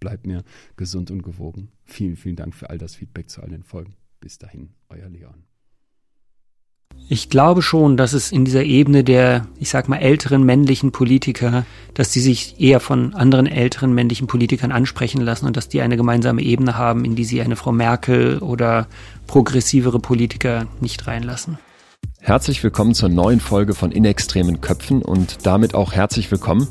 bleibt mir gesund und gewogen. Vielen, vielen Dank für all das Feedback zu all den Folgen. Bis dahin, euer Leon. Ich glaube schon, dass es in dieser Ebene der, ich sag mal, älteren männlichen Politiker, dass die sich eher von anderen älteren männlichen Politikern ansprechen lassen und dass die eine gemeinsame Ebene haben, in die sie eine Frau Merkel oder progressivere Politiker nicht reinlassen. Herzlich willkommen zur neuen Folge von In extremen Köpfen und damit auch herzlich willkommen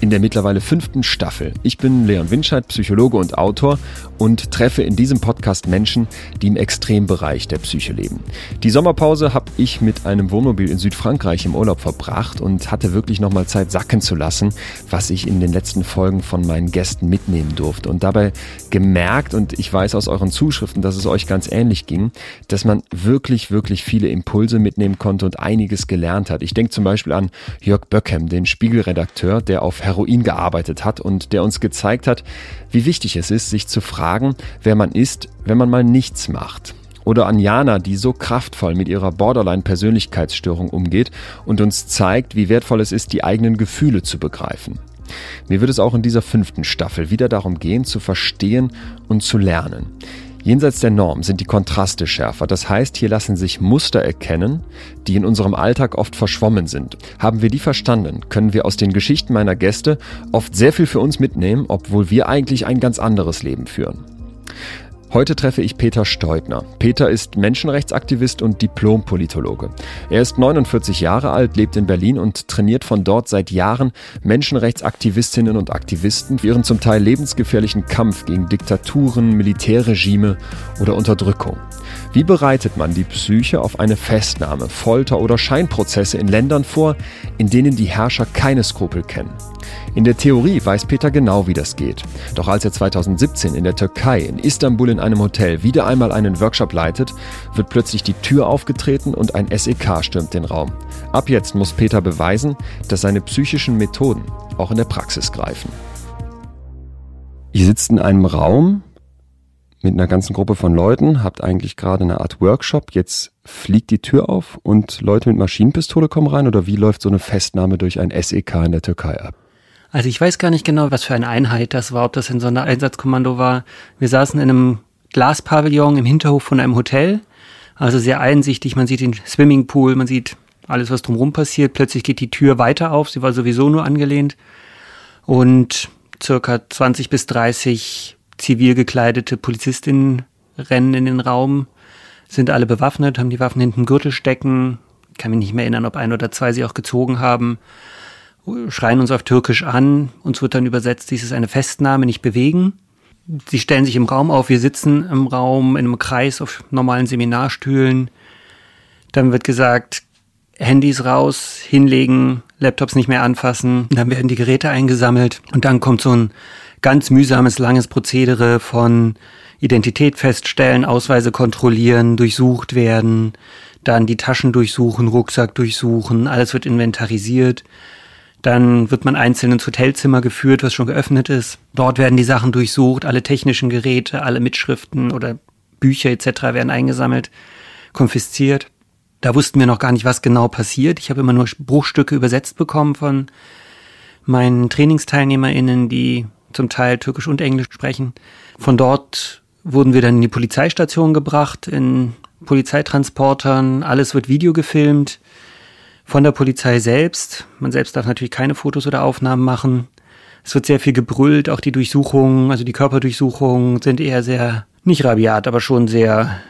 in der mittlerweile fünften Staffel. Ich bin Leon Winscheid, Psychologe und Autor und treffe in diesem Podcast Menschen, die im Extrembereich der Psyche leben. Die Sommerpause habe ich mit einem Wohnmobil in Südfrankreich im Urlaub verbracht und hatte wirklich nochmal Zeit sacken zu lassen, was ich in den letzten Folgen von meinen Gästen mitnehmen durfte und dabei gemerkt und ich weiß aus euren Zuschriften, dass es euch ganz ähnlich ging, dass man wirklich, wirklich viele Impulse mitnehmen konnte und einiges gelernt hat. Ich denke zum Beispiel an Jörg Böckem, den Spiegelredakteur, der auf Heroin gearbeitet hat und der uns gezeigt hat, wie wichtig es ist, sich zu fragen, wer man ist, wenn man mal nichts macht. Oder an Jana, die so kraftvoll mit ihrer Borderline-Persönlichkeitsstörung umgeht und uns zeigt, wie wertvoll es ist, die eigenen Gefühle zu begreifen. Mir wird es auch in dieser fünften Staffel wieder darum gehen, zu verstehen und zu lernen. Jenseits der Norm sind die Kontraste schärfer. Das heißt, hier lassen sich Muster erkennen, die in unserem Alltag oft verschwommen sind. Haben wir die verstanden, können wir aus den Geschichten meiner Gäste oft sehr viel für uns mitnehmen, obwohl wir eigentlich ein ganz anderes Leben führen. Heute treffe ich Peter Steutner. Peter ist Menschenrechtsaktivist und Diplompolitologe. Er ist 49 Jahre alt, lebt in Berlin und trainiert von dort seit Jahren Menschenrechtsaktivistinnen und Aktivisten für ihren zum Teil lebensgefährlichen Kampf gegen Diktaturen, Militärregime oder Unterdrückung. Wie bereitet man die Psyche auf eine Festnahme, Folter oder Scheinprozesse in Ländern vor, in denen die Herrscher keine Skrupel kennen? In der Theorie weiß Peter genau, wie das geht. Doch als er 2017 in der Türkei, in Istanbul in einem Hotel wieder einmal einen Workshop leitet, wird plötzlich die Tür aufgetreten und ein SEK stürmt den Raum. Ab jetzt muss Peter beweisen, dass seine psychischen Methoden auch in der Praxis greifen. Ihr sitzt in einem Raum mit einer ganzen Gruppe von Leuten, habt eigentlich gerade eine Art Workshop, jetzt fliegt die Tür auf und Leute mit Maschinenpistole kommen rein oder wie läuft so eine Festnahme durch ein SEK in der Türkei ab? Also ich weiß gar nicht genau, was für eine Einheit das war, ob das in so einer Einsatzkommando war. Wir saßen in einem Glaspavillon im Hinterhof von einem Hotel, also sehr einsichtig. Man sieht den Swimmingpool, man sieht alles, was drumherum passiert. Plötzlich geht die Tür weiter auf, sie war sowieso nur angelehnt. Und circa 20 bis 30 zivil gekleidete Polizistinnen rennen in den Raum, sind alle bewaffnet, haben die Waffen hinten im Gürtel stecken. Ich kann mich nicht mehr erinnern, ob ein oder zwei sie auch gezogen haben schreien uns auf Türkisch an. Uns wird dann übersetzt, dies ist eine Festnahme, nicht bewegen. Sie stellen sich im Raum auf. Wir sitzen im Raum in einem Kreis auf normalen Seminarstühlen. Dann wird gesagt, Handys raus, hinlegen, Laptops nicht mehr anfassen. Dann werden die Geräte eingesammelt. Und dann kommt so ein ganz mühsames, langes Prozedere von Identität feststellen, Ausweise kontrollieren, durchsucht werden, dann die Taschen durchsuchen, Rucksack durchsuchen, alles wird inventarisiert. Dann wird man einzeln ins Hotelzimmer geführt, was schon geöffnet ist. Dort werden die Sachen durchsucht, alle technischen Geräte, alle Mitschriften oder Bücher etc. werden eingesammelt, konfisziert. Da wussten wir noch gar nicht, was genau passiert. Ich habe immer nur Bruchstücke übersetzt bekommen von meinen TrainingsteilnehmerInnen, die zum Teil Türkisch und Englisch sprechen. Von dort wurden wir dann in die Polizeistation gebracht, in Polizeitransportern. Alles wird Video gefilmt von der Polizei selbst. Man selbst darf natürlich keine Fotos oder Aufnahmen machen. Es wird sehr viel gebrüllt, auch die Durchsuchungen, also die Körperdurchsuchungen sind eher sehr, nicht rabiat, aber schon sehr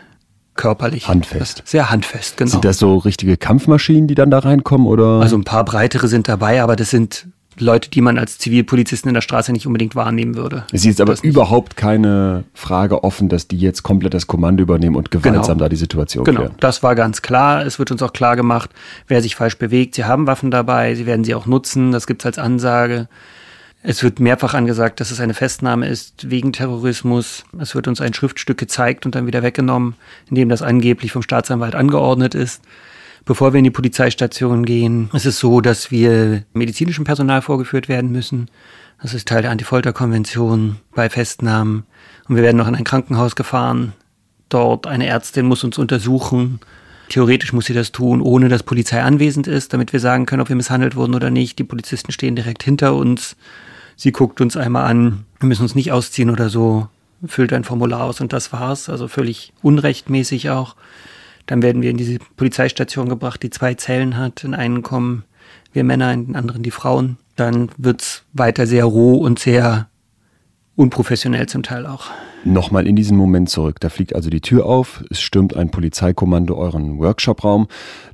körperlich. Handfest. Sehr handfest, genau. Sind das so richtige Kampfmaschinen, die dann da reinkommen oder? Also ein paar breitere sind dabei, aber das sind Leute, die man als Zivilpolizisten in der Straße nicht unbedingt wahrnehmen würde. es ist aber überhaupt keine Frage offen, dass die jetzt komplett das Kommando übernehmen und gewaltsam Genau. da die Situation Genau, klären. das war ganz klar. Es wird uns auch klar gemacht, wer sich falsch bewegt. Sie haben Waffen dabei, sie werden sie auch nutzen. Das gibt's als Ansage. Es wird mehrfach angesagt, dass es eine Festnahme ist wegen Terrorismus. Es wird uns ein Schriftstück gezeigt und dann wieder weggenommen, in dem das angeblich vom Staatsanwalt angeordnet ist. Bevor wir in die Polizeistation gehen, ist es so, dass wir medizinischem Personal vorgeführt werden müssen. Das ist Teil der Antifolterkonvention bei Festnahmen. Und wir werden noch in ein Krankenhaus gefahren. Dort eine Ärztin muss uns untersuchen. Theoretisch muss sie das tun, ohne dass Polizei anwesend ist, damit wir sagen können, ob wir misshandelt wurden oder nicht. Die Polizisten stehen direkt hinter uns. Sie guckt uns einmal an. Wir müssen uns nicht ausziehen oder so. Füllt ein Formular aus und das war's. Also völlig unrechtmäßig auch. Dann werden wir in diese Polizeistation gebracht, die zwei Zellen hat. In einen kommen wir Männer, in den anderen die Frauen. Dann wird's weiter sehr roh und sehr unprofessionell zum Teil auch. Nochmal in diesen Moment zurück. Da fliegt also die Tür auf, es stürmt ein Polizeikommando euren Workshopraum.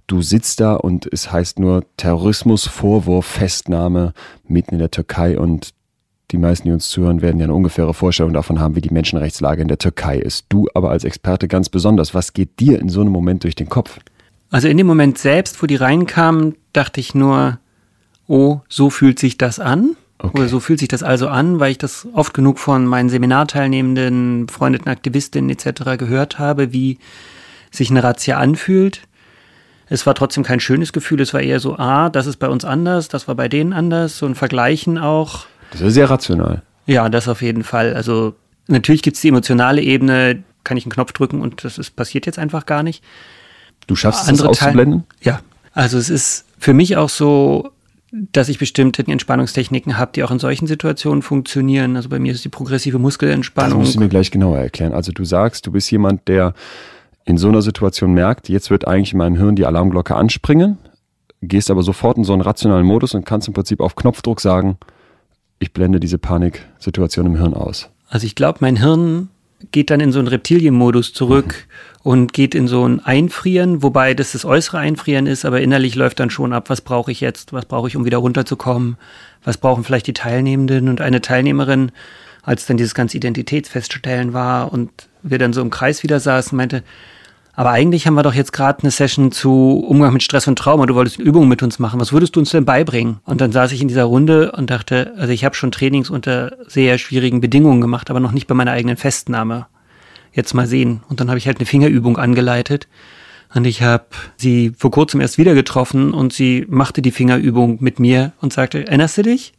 Du sitzt da und es heißt nur Terrorismus, Vorwurf, Festnahme mitten in der Türkei und die meisten, die uns zuhören, werden ja eine ungefähre Vorstellung davon haben, wie die Menschenrechtslage in der Türkei ist. Du aber als Experte ganz besonders. Was geht dir in so einem Moment durch den Kopf? Also in dem Moment selbst, wo die reinkamen, dachte ich nur, oh, so fühlt sich das an. Okay. Oder so fühlt sich das also an, weil ich das oft genug von meinen Seminarteilnehmenden, befreundeten Aktivistinnen etc. gehört habe, wie sich eine Razzia anfühlt. Es war trotzdem kein schönes Gefühl, es war eher so, ah, das ist bei uns anders, das war bei denen anders, so ein Vergleichen auch. Das ist sehr rational. Ja, das auf jeden Fall. Also natürlich gibt's die emotionale Ebene, kann ich einen Knopf drücken und das ist, passiert jetzt einfach gar nicht. Du schaffst es, Andere das Teil- auszublenden? Ja, also es ist für mich auch so, dass ich bestimmte Entspannungstechniken habe, die auch in solchen Situationen funktionieren. Also bei mir ist die progressive Das Muskelentspannung. musst du mir gleich genauer erklären. Also du sagst, du bist jemand, der in so einer Situation merkt, jetzt wird eigentlich in meinem Hirn die Alarmglocke anspringen, gehst aber sofort in so einen rationalen Modus und kannst im Prinzip auf Knopfdruck sagen, ich blende diese Paniksituation im Hirn aus. Also ich glaube, mein Hirn geht dann in so einen Reptilienmodus zurück und geht in so ein Einfrieren, wobei das das äußere Einfrieren ist, aber innerlich läuft dann schon ab, was brauche ich jetzt, was brauche ich, um wieder runterzukommen, was brauchen vielleicht die Teilnehmenden und eine Teilnehmerin, als dann dieses ganze Identitätsfeststellen war und wir dann so im Kreis wieder saßen, meinte, aber eigentlich haben wir doch jetzt gerade eine Session zu Umgang mit Stress und Trauma. Du wolltest eine Übung mit uns machen. Was würdest du uns denn beibringen? Und dann saß ich in dieser Runde und dachte, also ich habe schon Trainings unter sehr schwierigen Bedingungen gemacht, aber noch nicht bei meiner eigenen Festnahme. Jetzt mal sehen. Und dann habe ich halt eine Fingerübung angeleitet. Und ich habe sie vor kurzem erst wieder getroffen und sie machte die Fingerübung mit mir und sagte, erinnerst du dich?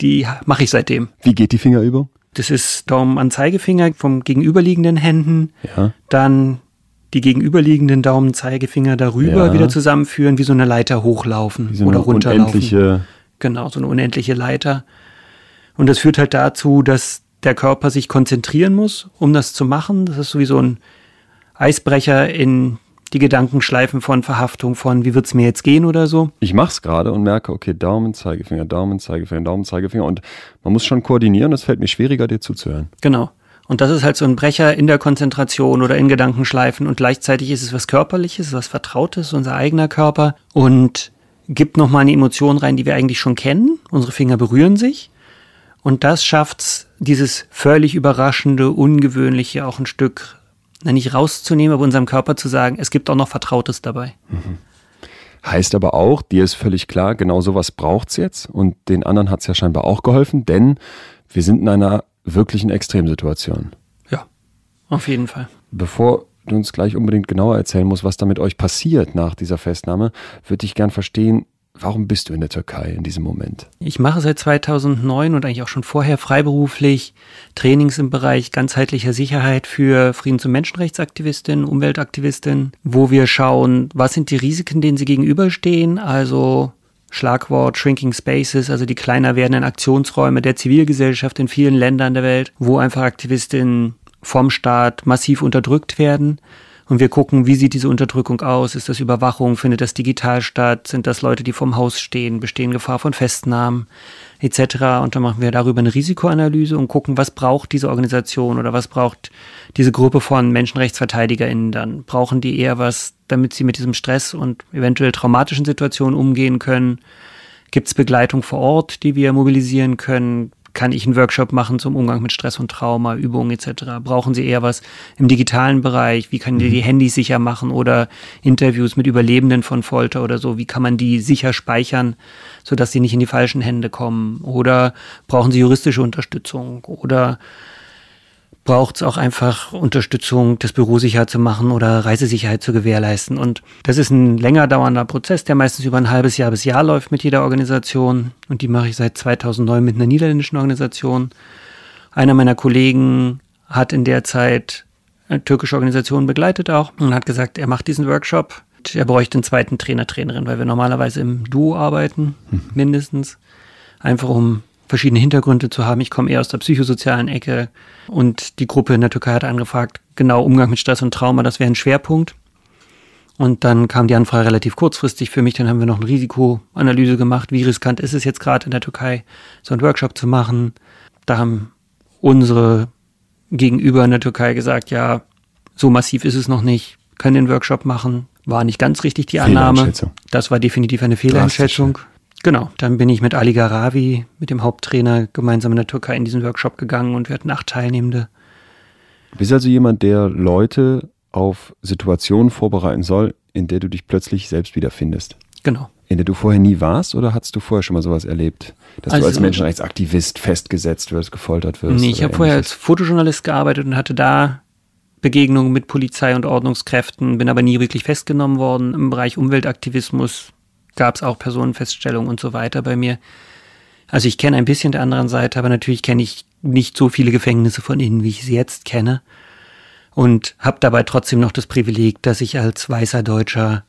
Die mache ich seitdem. Wie geht die Fingerübung? Das ist Daumen an Zeigefinger vom gegenüberliegenden Händen Ja. dann die gegenüberliegenden Daumen, Zeigefinger darüber Ja. wieder zusammenführen, wie so eine Leiter hochlaufen so oder eine runterlaufen. unendliche, Genau, so eine unendliche Leiter. Und das führt halt dazu, dass der Körper sich konzentrieren muss, um das zu machen. Das ist sowieso ein Eisbrecher in die Gedankenschleifen von Verhaftung, von wie wird's mir jetzt gehen oder so. ich mach's gerade und merke, okay, Daumen, Zeigefinger, Daumen, Zeigefinger, Daumen, Zeigefinger und man muss schon koordinieren, es fällt mir schwieriger, dir zuzuhören. Genau. Und das ist halt so ein Brecher in der Konzentration oder in Gedankenschleifen. Und gleichzeitig ist es was Körperliches, was Vertrautes, unser eigener Körper. Und gibt nochmal eine Emotion rein, die wir eigentlich schon kennen. Unsere Finger berühren sich. Und das schafft's, dieses völlig überraschende, ungewöhnliche auch ein Stück, nicht rauszunehmen, aber unserem Körper zu sagen, es gibt auch noch Vertrautes dabei. Heißt aber auch, dir ist völlig klar, genau sowas braucht's jetzt. Und den anderen hat's ja scheinbar auch geholfen, denn wir sind in einer wirklichen Extremsituation. Ja, auf jeden Fall. Bevor du uns gleich unbedingt genauer erzählen musst, was da mit euch passiert nach dieser Festnahme, würde ich gern verstehen, warum bist du in der Türkei in diesem Moment? Ich mache seit 2009 und eigentlich auch schon vorher freiberuflich Trainings im Bereich ganzheitlicher Sicherheit für Friedens- und Menschenrechtsaktivistinnen, Umweltaktivistinnen, wo wir schauen, was sind die Risiken, denen sie gegenüberstehen, also Schlagwort Shrinking Spaces, also die kleiner werdenden Aktionsräume der Zivilgesellschaft in vielen Ländern der Welt, wo einfach Aktivistinnen vom Staat massiv unterdrückt werden. Und wir gucken, wie sieht diese Unterdrückung aus? Ist das Überwachung? Findet das digital statt? Sind das Leute, die vorm Haus stehen? Bestehen Gefahr von Festnahmen etc.? Und dann machen wir darüber eine Risikoanalyse und gucken, was braucht diese Organisation oder was braucht diese Gruppe von MenschenrechtsverteidigerInnen dann? Brauchen die eher was, damit sie mit diesem Stress und eventuell traumatischen Situationen umgehen können? Gibt es Begleitung vor Ort, die wir mobilisieren können? Kann ich einen Workshop machen zum Umgang mit Stress und Trauma, Übungen etc. Brauchen Sie eher was im digitalen Bereich? Wie kann die, die mhm. Handys sicher machen oder Interviews mit Überlebenden von Folter oder so? Wie kann man die sicher speichern, sodass sie nicht in die falschen Hände kommen? Oder brauchen Sie juristische Unterstützung? Oder braucht es auch einfach Unterstützung, das Büro sicher zu machen oder Reisesicherheit zu gewährleisten. Und das ist ein länger dauernder Prozess, der meistens über ein halbes Jahr bis Jahr läuft mit jeder Organisation. Und die mache ich seit 2009 mit einer niederländischen Organisation. Einer meiner Kollegen hat in der Zeit eine türkische Organisation begleitet auch und hat gesagt, er macht diesen Workshop. Er bräuchte einen zweiten Trainer, Trainerin, weil wir normalerweise im Duo arbeiten, hm. mindestens. Einfach um verschiedene Hintergründe zu haben. Ich komme eher aus der psychosozialen Ecke und die Gruppe in der Türkei hat angefragt, genau Umgang mit Stress und Trauma, das wäre ein Schwerpunkt. Und dann kam die Anfrage relativ kurzfristig für mich. Dann haben wir noch eine Risikoanalyse gemacht. Wie riskant ist es jetzt gerade in der Türkei, so einen Workshop zu machen? Da haben unsere Gegenüber in der Türkei gesagt, ja, so massiv ist es noch nicht, können den Workshop machen. War nicht ganz richtig die Annahme. Das war definitiv eine Fehleinschätzung. Genau, dann bin ich mit Ali Garavi, mit dem Haupttrainer, gemeinsam in der Türkei in diesen Workshop gegangen und wir hatten acht Teilnehmende. Du bist also jemand, der Leute auf Situationen vorbereiten soll, in der du dich plötzlich selbst wiederfindest. Genau. In der du vorher nie warst oder hattest du vorher schon mal sowas erlebt? Dass also, du als Menschenrechtsaktivist festgesetzt wirst, gefoltert wirst? Nee, ich habe vorher als Fotojournalist gearbeitet und hatte da Begegnungen mit Polizei und Ordnungskräften, bin aber nie wirklich festgenommen worden. Im Bereich Umweltaktivismus gab es auch Personenfeststellungen und so weiter bei mir. Also ich kenne ein bisschen der anderen Seite, aber natürlich kenne ich nicht so viele Gefängnisse von innen, wie ich sie jetzt kenne. Und habe dabei trotzdem noch das Privileg, dass ich als weißer deutscher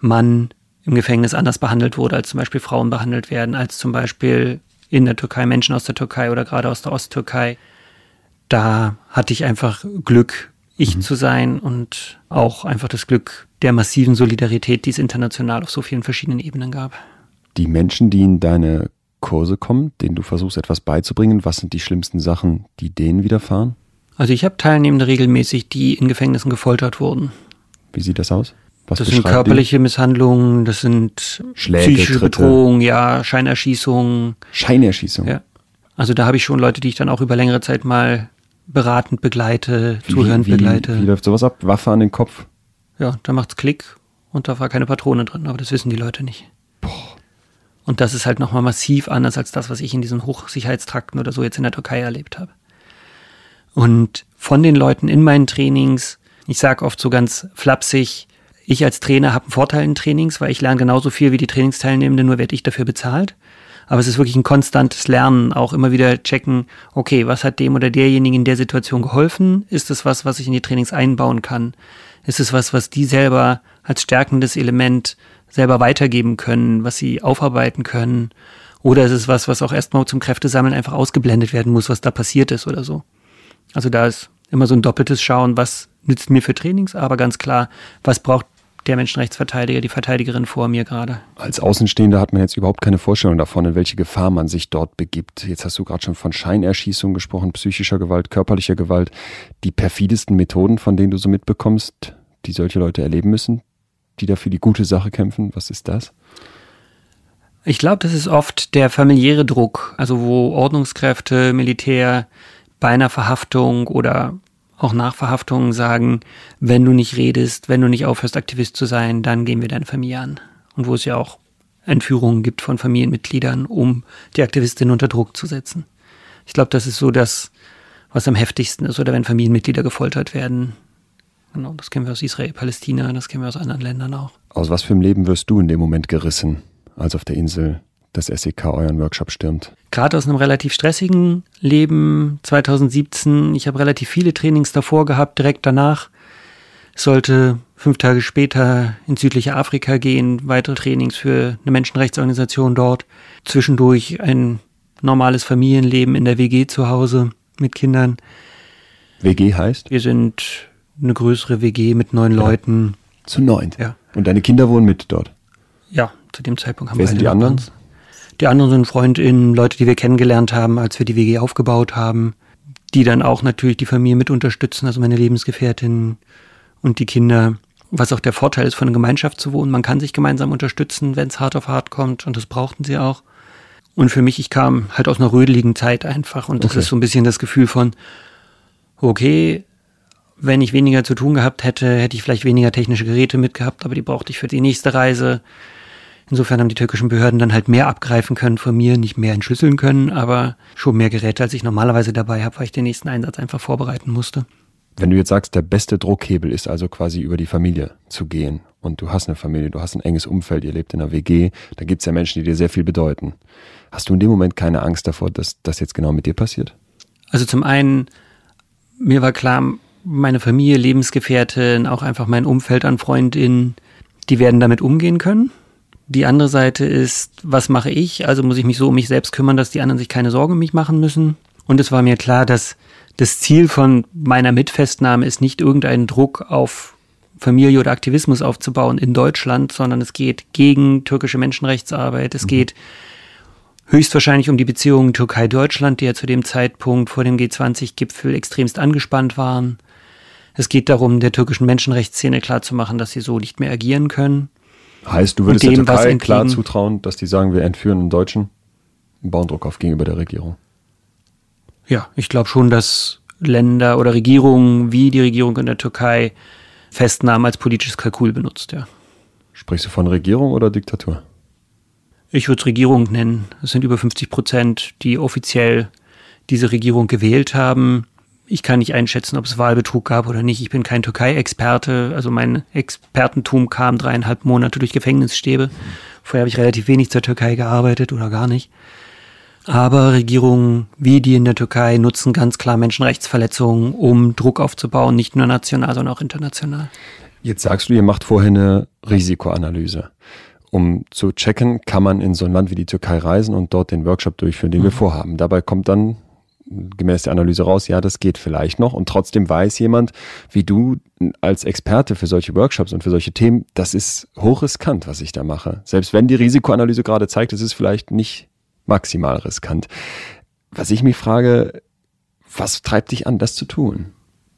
Mann im Gefängnis anders behandelt wurde, als zum Beispiel Frauen behandelt werden, als zum Beispiel in der Türkei Menschen aus der Türkei oder gerade aus der Osttürkei. Da hatte ich einfach Glück, ich mhm. zu sein und auch einfach das Glück der massiven Solidarität, die es international auf so vielen verschiedenen Ebenen gab. Die Menschen, die in deine Kurse kommen, denen du versuchst etwas beizubringen, was sind die schlimmsten Sachen, die denen widerfahren? Also ich habe Teilnehmende regelmäßig, die in Gefängnissen gefoltert wurden. Wie sieht das aus? Was das sind körperliche die? Misshandlungen, das sind Schläge, psychische Tritte. Bedrohungen, ja, Scheinerschießungen. Scheinerschießungen? Ja. Also da habe ich schon Leute, die ich dann auch über längere Zeit mal beratend begleite, wie, zuhörend wie, begleite. Wie läuft sowas ab? Waffe an den Kopf? Ja, da macht's Klick und da war keine Patrone drin, aber das wissen die Leute nicht. Boah. Und das ist halt nochmal massiv anders als das, was ich in diesen Hochsicherheitstrakten oder so jetzt in der Türkei erlebt habe. Und von den Leuten in meinen Trainings, ich sage oft so ganz flapsig, ich als Trainer habe einen Vorteil in Trainings, weil ich lerne genauso viel wie die Trainingsteilnehmenden, nur werde ich dafür bezahlt. Aber es ist wirklich ein konstantes Lernen, auch immer wieder checken, okay, was hat dem oder derjenigen in der Situation geholfen? Ist es was, was ich in die Trainings einbauen kann? Ist es was, was die selber als stärkendes Element selber weitergeben können, was sie aufarbeiten können? Oder ist es was, was auch erstmal zum Kräftesammeln einfach ausgeblendet werden muss, was da passiert ist oder so? Also da ist immer so ein doppeltes Schauen, was nützt mir für Trainings, aber ganz klar, was braucht der Menschenrechtsverteidiger, die Verteidigerin vor mir gerade. Als Außenstehender hat man jetzt überhaupt keine Vorstellung davon, in welche Gefahr man sich dort begibt. Jetzt hast du gerade schon von Scheinerschießung gesprochen, psychischer Gewalt, körperlicher Gewalt. Die perfidesten Methoden, von denen du so mitbekommst, die solche Leute erleben müssen, die dafür die gute Sache kämpfen, was ist das? Ich glaube, das ist oft der familiäre Druck, also wo Ordnungskräfte, Militär bei einer Verhaftung oder auch Nachverhaftungen sagen, wenn du nicht redest, wenn du nicht aufhörst, Aktivist zu sein, dann gehen wir deine Familie an. Und wo es ja auch Entführungen gibt von Familienmitgliedern, um die Aktivistin unter Druck zu setzen. Ich glaube, das ist so das, was am heftigsten ist, oder wenn Familienmitglieder gefoltert werden. Genau, das kennen wir aus Israel, Palästina, das kennen wir aus anderen Ländern auch. Aus was für einem Leben wirst du in dem Moment gerissen, als auf der Insel das SEK euren Workshop stürmt? Gerade aus einem relativ stressigen Leben 2017. Ich habe relativ viele Trainings davor gehabt, direkt danach. sollte fünf Tage später ins südliche Afrika gehen, weitere Trainings für eine Menschenrechtsorganisation dort. Zwischendurch ein normales Familienleben in der WG zu Hause mit Kindern. WG heißt? Wir sind eine größere WG mit neun ja. Leuten. Zu neunt? Ja. Und deine Kinder wohnen mit dort? Ja, zu dem Zeitpunkt haben Wer wir sind die anderen? Die anderen sind FreundInnen, Leute, die wir kennengelernt haben, als wir die WG aufgebaut haben, die dann auch natürlich die Familie mit unterstützen, also meine Lebensgefährtin und die Kinder. Was auch der Vorteil ist, von einer Gemeinschaft zu wohnen. Man kann sich gemeinsam unterstützen, wenn es hart auf hart kommt und das brauchten sie auch. Und für mich, ich kam halt aus einer rödeligen Zeit einfach und das okay. ist so ein bisschen das Gefühl von, okay, wenn ich weniger zu tun gehabt hätte, hätte ich vielleicht weniger technische Geräte mitgehabt, aber die brauchte ich für die nächste Reise. Insofern haben die türkischen Behörden dann halt mehr abgreifen können von mir, nicht mehr entschlüsseln können, aber schon mehr Geräte, als ich normalerweise dabei habe, weil ich den nächsten Einsatz einfach vorbereiten musste. Wenn du jetzt sagst, der beste Druckhebel ist also quasi über die Familie zu gehen und du hast eine Familie, du hast ein enges Umfeld, ihr lebt in einer WG, da gibt es ja Menschen, die dir sehr viel bedeuten. Hast du in dem Moment keine Angst davor, dass das jetzt genau mit dir passiert? Also zum einen, mir war klar, meine Familie, Lebensgefährtin, auch einfach mein Umfeld an Freundinnen, die werden damit umgehen können. Die andere Seite ist, was mache ich? Also muss ich mich so um mich selbst kümmern, dass die anderen sich keine Sorgen um mich machen müssen. Und es war mir klar, dass das Ziel von meiner Mitfestnahme ist nicht irgendeinen Druck auf Familie oder Aktivismus aufzubauen in Deutschland, sondern es geht gegen türkische Menschenrechtsarbeit. Es mhm. geht höchstwahrscheinlich um die Beziehungen Türkei-Deutschland, die ja zu dem Zeitpunkt vor dem G20-Gipfel extremst angespannt waren. Es geht darum, der türkischen Menschenrechtsszene klarzumachen, dass sie so nicht mehr agieren können. Heißt, du würdest dem, der Türkei klar zutrauen, dass die sagen, wir entführen einen Deutschen? Ein Bauendruck auf gegenüber der Regierung. Ja, ich glaube schon, dass Länder oder Regierungen wie die Regierung in der Türkei Festnahmen als politisches Kalkül benutzt, ja. Sprichst du von Regierung oder Diktatur? Ich würde es Regierung nennen. Es sind über 50 Prozent, die offiziell diese Regierung gewählt haben ich kann nicht einschätzen, ob es Wahlbetrug gab oder nicht. Ich bin kein Türkei-Experte. Also mein Expertentum kam dreieinhalb Monate durch Gefängnisstäbe. Vorher habe ich relativ wenig zur Türkei gearbeitet oder gar nicht. Aber Regierungen wie die in der Türkei nutzen ganz klar Menschenrechtsverletzungen, um Druck aufzubauen, nicht nur national, sondern auch international. Jetzt sagst du, ihr macht vorher eine Risikoanalyse. Um zu checken, kann man in so ein Land wie die Türkei reisen und dort den Workshop durchführen, den mhm. wir vorhaben. Dabei kommt dann gemäß der Analyse raus, ja, das geht vielleicht noch. Und trotzdem weiß jemand, wie du als Experte für solche Workshops und für solche Themen, das ist hochriskant, was ich da mache. Selbst wenn die Risikoanalyse gerade zeigt, es ist vielleicht nicht maximal riskant. Was ich mich frage, was treibt dich an, das zu tun?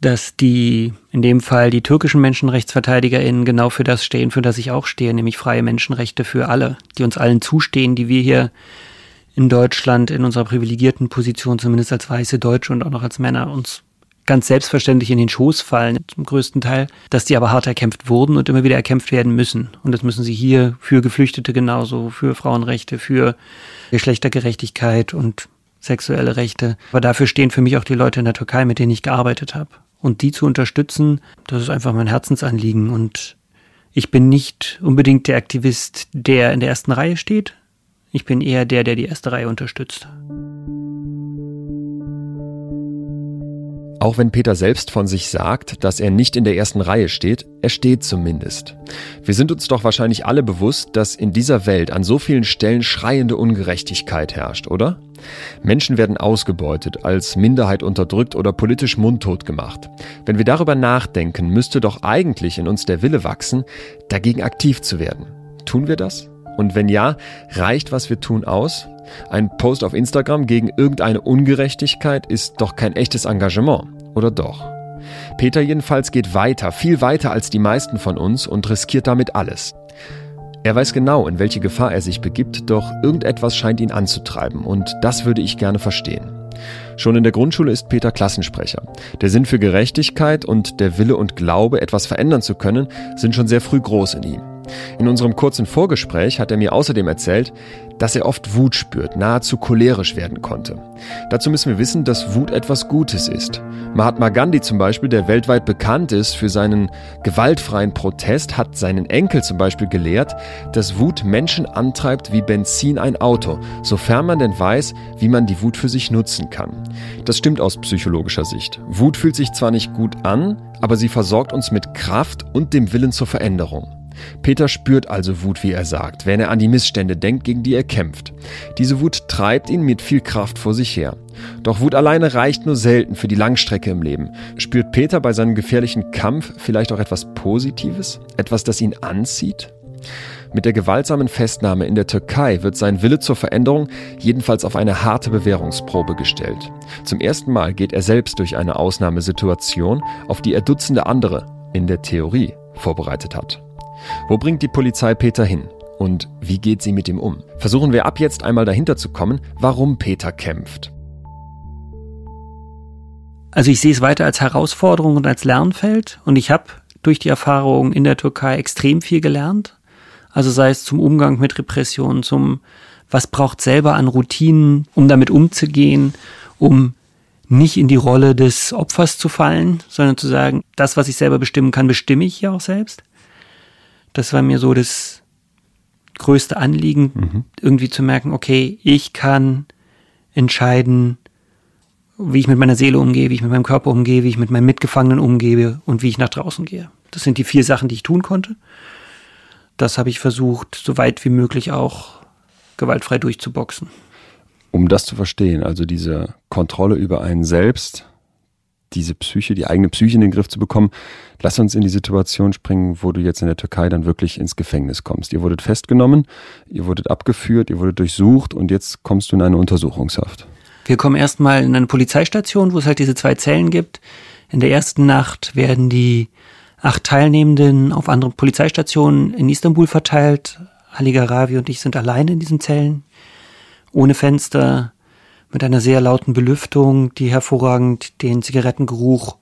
Dass die, in dem Fall die türkischen MenschenrechtsverteidigerInnen genau für das stehen, für das ich auch stehe, nämlich freie Menschenrechte für alle, die uns allen zustehen, die wir hier in Deutschland in unserer privilegierten Position, zumindest als weiße Deutsche und auch noch als Männer, uns ganz selbstverständlich in den Schoß fallen, zum größten Teil, dass die aber hart erkämpft wurden und immer wieder erkämpft werden müssen. Und das müssen sie hier für Geflüchtete genauso, für Frauenrechte, für Geschlechtergerechtigkeit und sexuelle Rechte. Aber dafür stehen für mich auch die Leute in der Türkei, mit denen ich gearbeitet habe. Und die zu unterstützen, das ist einfach mein Herzensanliegen. Und ich bin nicht unbedingt der Aktivist, der in der ersten Reihe steht, ich bin eher der, der die erste Reihe unterstützt. Auch wenn Peter selbst von sich sagt, dass er nicht in der ersten Reihe steht, er steht zumindest. Wir sind uns doch wahrscheinlich alle bewusst, dass in dieser Welt an so vielen Stellen schreiende Ungerechtigkeit herrscht, oder? Menschen werden ausgebeutet, als Minderheit unterdrückt oder politisch mundtot gemacht. Wenn wir darüber nachdenken, müsste doch eigentlich in uns der Wille wachsen, dagegen aktiv zu werden. Tun wir das? Und wenn ja, reicht, was wir tun, aus? Ein Post auf Instagram gegen irgendeine Ungerechtigkeit ist doch kein echtes Engagement, oder doch? Peter jedenfalls geht weiter, viel weiter als die meisten von uns und riskiert damit alles. Er weiß genau, in welche Gefahr er sich begibt, doch irgendetwas scheint ihn anzutreiben und das würde ich gerne verstehen. Schon in der Grundschule ist Peter Klassensprecher. Der Sinn für Gerechtigkeit und der Wille und Glaube, etwas verändern zu können, sind schon sehr früh groß in ihm. In unserem kurzen Vorgespräch hat er mir außerdem erzählt, dass er oft Wut spürt, nahezu cholerisch werden konnte. Dazu müssen wir wissen, dass Wut etwas Gutes ist. Mahatma Gandhi zum Beispiel, der weltweit bekannt ist für seinen gewaltfreien Protest, hat seinen Enkel zum Beispiel gelehrt, dass Wut Menschen antreibt wie Benzin ein Auto, sofern man denn weiß, wie man die Wut für sich nutzen kann. Das stimmt aus psychologischer Sicht. Wut fühlt sich zwar nicht gut an, aber sie versorgt uns mit Kraft und dem Willen zur Veränderung. Peter spürt also Wut, wie er sagt, wenn er an die Missstände denkt, gegen die er kämpft. Diese Wut treibt ihn mit viel Kraft vor sich her. Doch Wut alleine reicht nur selten für die Langstrecke im Leben. Spürt Peter bei seinem gefährlichen Kampf vielleicht auch etwas Positives? Etwas, das ihn anzieht? Mit der gewaltsamen Festnahme in der Türkei wird sein Wille zur Veränderung jedenfalls auf eine harte Bewährungsprobe gestellt. Zum ersten Mal geht er selbst durch eine Ausnahmesituation, auf die er Dutzende andere, in der Theorie, vorbereitet hat. Wo bringt die Polizei Peter hin? Und wie geht sie mit ihm um? Versuchen wir ab jetzt einmal dahinter zu kommen, warum Peter kämpft. Also ich sehe es weiter als Herausforderung und als Lernfeld und ich habe durch die Erfahrung in der Türkei extrem viel gelernt. Also sei es zum Umgang mit Repressionen, zum was braucht selber an Routinen, um damit umzugehen, um nicht in die Rolle des Opfers zu fallen, sondern zu sagen, das, was ich selber bestimmen kann, bestimme ich ja auch selbst. Das war mir so das größte Anliegen, mhm. irgendwie zu merken, okay, ich kann entscheiden, wie ich mit meiner Seele umgehe, wie ich mit meinem Körper umgehe, wie ich mit meinen Mitgefangenen umgehe und wie ich nach draußen gehe. Das sind die vier Sachen, die ich tun konnte. Das habe ich versucht, so weit wie möglich auch gewaltfrei durchzuboxen. Um das zu verstehen, also diese Kontrolle über einen selbst, diese Psyche, die eigene Psyche in den Griff zu bekommen. Lass uns in die Situation springen, wo du jetzt in der Türkei dann wirklich ins Gefängnis kommst. Ihr wurdet festgenommen, ihr wurdet abgeführt, ihr wurdet durchsucht und jetzt kommst du in eine Untersuchungshaft. Wir kommen erstmal in eine Polizeistation, wo es halt diese zwei Zellen gibt. In der ersten Nacht werden die acht Teilnehmenden auf andere Polizeistationen in Istanbul verteilt. Ali Garavi und ich sind alleine in diesen Zellen, ohne Fenster, mit einer sehr lauten Belüftung, die hervorragend den Zigarettengeruch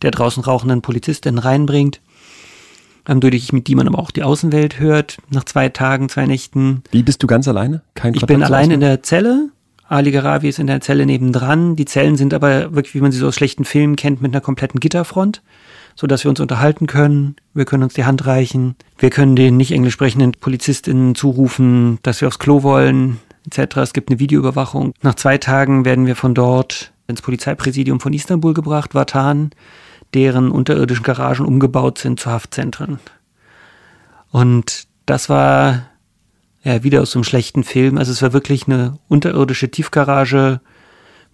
der draußen rauchenden Polizistin reinbringt, durch mit die man aber auch die Außenwelt hört, nach zwei Tagen, zwei Nächten. Wie bist du ganz alleine? Kein ich bin allein in der Zelle. Ali Garavi ist in der Zelle nebendran. Die Zellen sind aber wirklich, wie man sie so aus schlechten Filmen kennt, mit einer kompletten Gitterfront, so dass wir uns unterhalten können. Wir können uns die Hand reichen. Wir können den nicht englisch sprechenden PolizistInnen zurufen, dass wir aufs Klo wollen etc. Es gibt eine Videoüberwachung. Nach zwei Tagen werden wir von dort ins Polizeipräsidium von Istanbul gebracht, Vatan, deren unterirdischen Garagen umgebaut sind zu Haftzentren. Und das war ja wieder aus so einem schlechten Film. Also es war wirklich eine unterirdische Tiefgarage,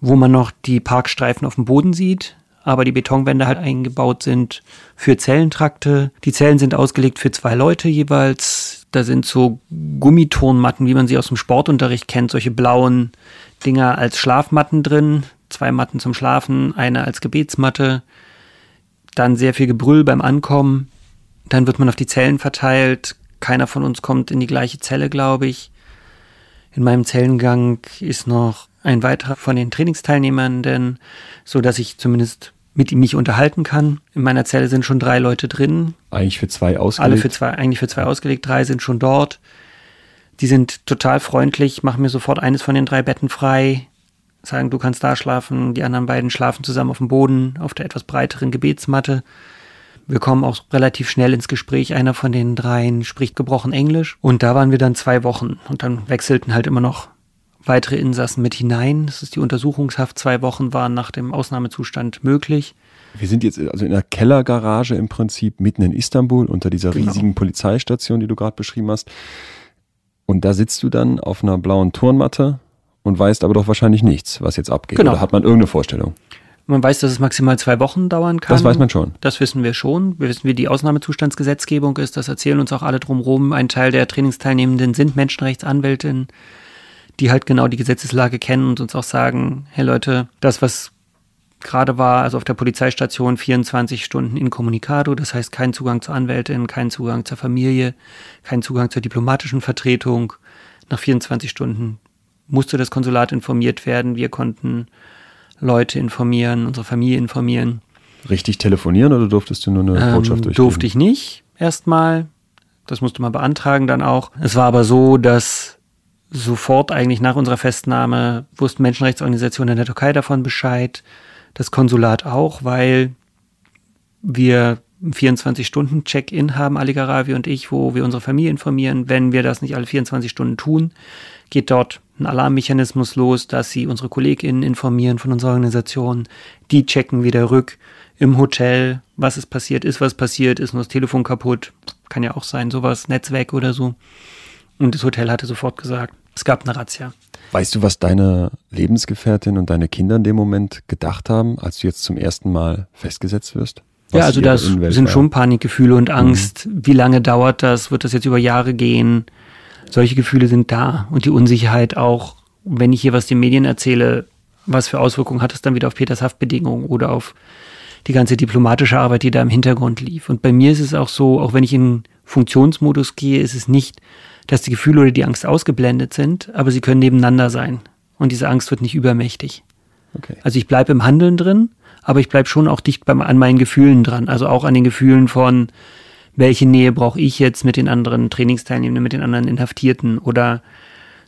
wo man noch die Parkstreifen auf dem Boden sieht, aber die Betonwände halt eingebaut sind für Zellentrakte. Die Zellen sind ausgelegt für zwei Leute jeweils. Da sind so Gummiturnmatten, wie man sie aus dem Sportunterricht kennt, solche blauen Dinger als Schlafmatten drin. Zwei Matten zum Schlafen, eine als Gebetsmatte. Dann sehr viel Gebrüll beim Ankommen. Dann wird man auf die Zellen verteilt. Keiner von uns kommt in die gleiche Zelle, glaube ich. In meinem Zellengang ist noch ein weiterer von den Trainingsteilnehmenden, so dass ich zumindest mit ihm mich unterhalten kann. In meiner Zelle sind schon drei Leute drin. Eigentlich für zwei ausgelegt. Alle für zwei, eigentlich für zwei ausgelegt. Drei sind schon dort. Die sind total freundlich, machen mir sofort eines von den drei Betten frei, sagen, du kannst da schlafen. Die anderen beiden schlafen zusammen auf dem Boden, auf der etwas breiteren Gebetsmatte. Wir kommen auch relativ schnell ins Gespräch. Einer von den dreien spricht gebrochen Englisch. Und da waren wir dann zwei Wochen. Und dann wechselten halt immer noch weitere Insassen mit hinein. Das ist die Untersuchungshaft. Zwei Wochen waren nach dem Ausnahmezustand möglich. Wir sind jetzt also in einer Kellergarage im Prinzip mitten in Istanbul unter dieser genau. riesigen Polizeistation, die du gerade beschrieben hast. Und da sitzt du dann auf einer blauen Turnmatte und weißt aber doch wahrscheinlich nichts, was jetzt abgeht. Genau. Oder hat man irgendeine Vorstellung? Man weiß, dass es maximal zwei Wochen dauern kann. Das weiß man schon. Das wissen wir schon. Wir wissen, wie die Ausnahmezustandsgesetzgebung ist. Das erzählen uns auch alle drumherum. Ein Teil der Trainingsteilnehmenden sind Menschenrechtsanwältinnen die halt genau die Gesetzeslage kennen und uns auch sagen, hey Leute, das, was gerade war, also auf der Polizeistation 24 Stunden incommunicado, das heißt kein Zugang zur Anwältin, kein Zugang zur Familie, kein Zugang zur diplomatischen Vertretung. Nach 24 Stunden musste das Konsulat informiert werden. Wir konnten Leute informieren, unsere Familie informieren. Richtig telefonieren oder durftest du nur eine ähm, Botschaft durchgeben? Durfte ich nicht erstmal. Das musste man beantragen dann auch. Es war aber so, dass sofort eigentlich nach unserer Festnahme wussten Menschenrechtsorganisationen in der Türkei davon Bescheid, das Konsulat auch, weil wir 24-Stunden-Check-In haben, Ali Garavi und ich, wo wir unsere Familie informieren. Wenn wir das nicht alle 24 Stunden tun, geht dort ein Alarmmechanismus los, dass sie unsere KollegInnen informieren von unserer Organisation. Die checken wieder rück im Hotel, was ist passiert, ist was passiert, ist nur das Telefon kaputt, kann ja auch sein, sowas, Netzwerk oder so. Und das Hotel hatte sofort gesagt, es gab eine Razzia. Weißt du, was deine Lebensgefährtin und deine Kinder in dem Moment gedacht haben, als du jetzt zum ersten Mal festgesetzt wirst? Was ja, also das sind schon Panikgefühle und Angst. Mhm. Wie lange dauert das? Wird das jetzt über Jahre gehen? Solche Gefühle sind da. Und die Unsicherheit auch, wenn ich hier was den Medien erzähle, was für Auswirkungen hat es dann wieder auf Peters Haftbedingungen oder auf die ganze diplomatische Arbeit, die da im Hintergrund lief. Und bei mir ist es auch so, auch wenn ich in Funktionsmodus gehe, ist es nicht, dass die Gefühle oder die Angst ausgeblendet sind, aber sie können nebeneinander sein. Und diese Angst wird nicht übermächtig. Okay. Also ich bleibe im Handeln drin, aber ich bleibe schon auch dicht beim, an meinen Gefühlen dran. Also auch an den Gefühlen von, welche Nähe brauche ich jetzt mit den anderen Trainingsteilnehmenden, mit den anderen Inhaftierten oder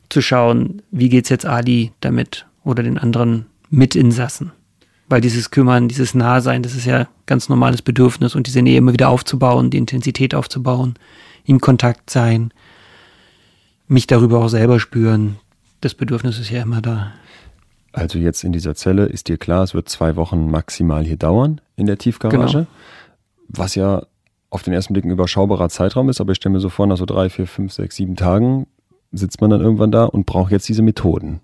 zu schauen, wie geht's jetzt Ali damit oder den anderen Mitinsassen. Weil dieses Kümmern, dieses Nahsein, das ist ja ganz normales Bedürfnis und diese Nähe immer wieder aufzubauen, die Intensität aufzubauen, in Kontakt sein, mich darüber auch selber spüren. Das Bedürfnis ist ja immer da. Also jetzt in dieser Zelle ist dir klar, es wird zwei Wochen maximal hier dauern in der Tiefgarage, genau. was ja auf den ersten Blick ein überschaubarer Zeitraum ist, aber ich stelle mir so vor, nach so drei, vier, fünf, sechs, sieben Tagen sitzt man dann irgendwann da und braucht jetzt diese Methoden.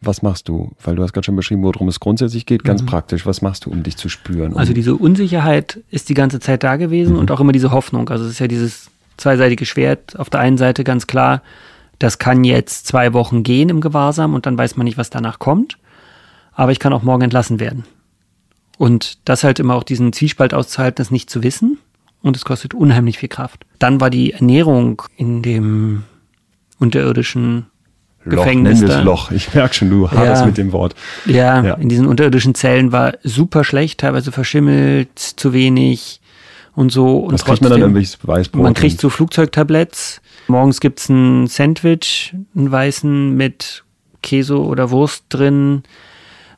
Was machst du? Weil du hast gerade schon beschrieben, worum es grundsätzlich geht, ganz mhm. praktisch. Was machst du, um dich zu spüren? Um also diese Unsicherheit ist die ganze Zeit da gewesen mhm. und auch immer diese Hoffnung. Also es ist ja dieses zweiseitige Schwert. Auf der einen Seite ganz klar, das kann jetzt zwei Wochen gehen im Gewahrsam und dann weiß man nicht, was danach kommt. Aber ich kann auch morgen entlassen werden. Und das halt immer auch diesen Zwiespalt auszuhalten, das nicht zu wissen. Und es kostet unheimlich viel Kraft. Dann war die Ernährung in dem unterirdischen Loch, Gefängnis. Da. Loch. Ich merke schon, du haderst ja. mit dem Wort. Ja, ja, in diesen unterirdischen Zellen war super schlecht, teilweise verschimmelt, zu wenig und so. Und Was kriegt man dann irgendwelches Weißbrot? Man kriegt so Flugzeugtabletts. Morgens gibt's ein Sandwich, einen weißen mit Käse oder Wurst drin.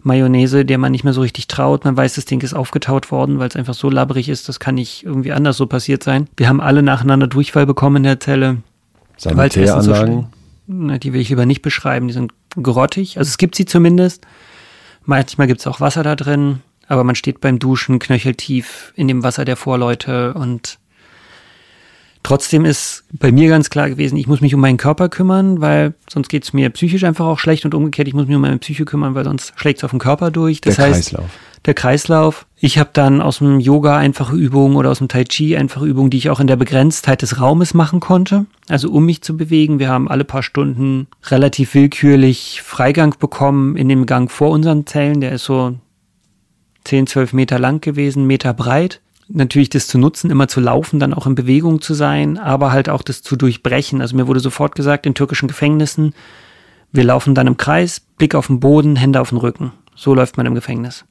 Mayonnaise, der man nicht mehr so richtig traut. Man weiß, das Ding ist aufgetaut worden, weil es einfach so labberig ist. Das kann nicht irgendwie anders so passiert sein. Wir haben alle nacheinander Durchfall bekommen in der Zelle. Sanitäranlagen? So die will ich lieber nicht beschreiben. Die sind grottig. Also es gibt sie zumindest. Manchmal gibt es auch Wasser da drin. Aber man steht beim Duschen knöcheltief in dem Wasser der Vorleute und Trotzdem ist bei mir ganz klar gewesen, ich muss mich um meinen Körper kümmern, weil sonst geht es mir psychisch einfach auch schlecht und umgekehrt, ich muss mich um meine Psyche kümmern, weil sonst schlägt es auf den Körper durch. Das der heißt, Kreislauf. Der Kreislauf. Ich habe dann aus dem Yoga einfache Übungen oder aus dem Tai Chi einfache Übungen, die ich auch in der Begrenztheit des Raumes machen konnte, also um mich zu bewegen. Wir haben alle paar Stunden relativ willkürlich Freigang bekommen in dem Gang vor unseren Zellen. Der ist so 10, 12 Meter lang gewesen, Meter breit natürlich das zu nutzen, immer zu laufen, dann auch in Bewegung zu sein, aber halt auch das zu durchbrechen. Also mir wurde sofort gesagt, in türkischen Gefängnissen, wir laufen dann im Kreis, Blick auf den Boden, Hände auf den Rücken. So läuft man im Gefängnis.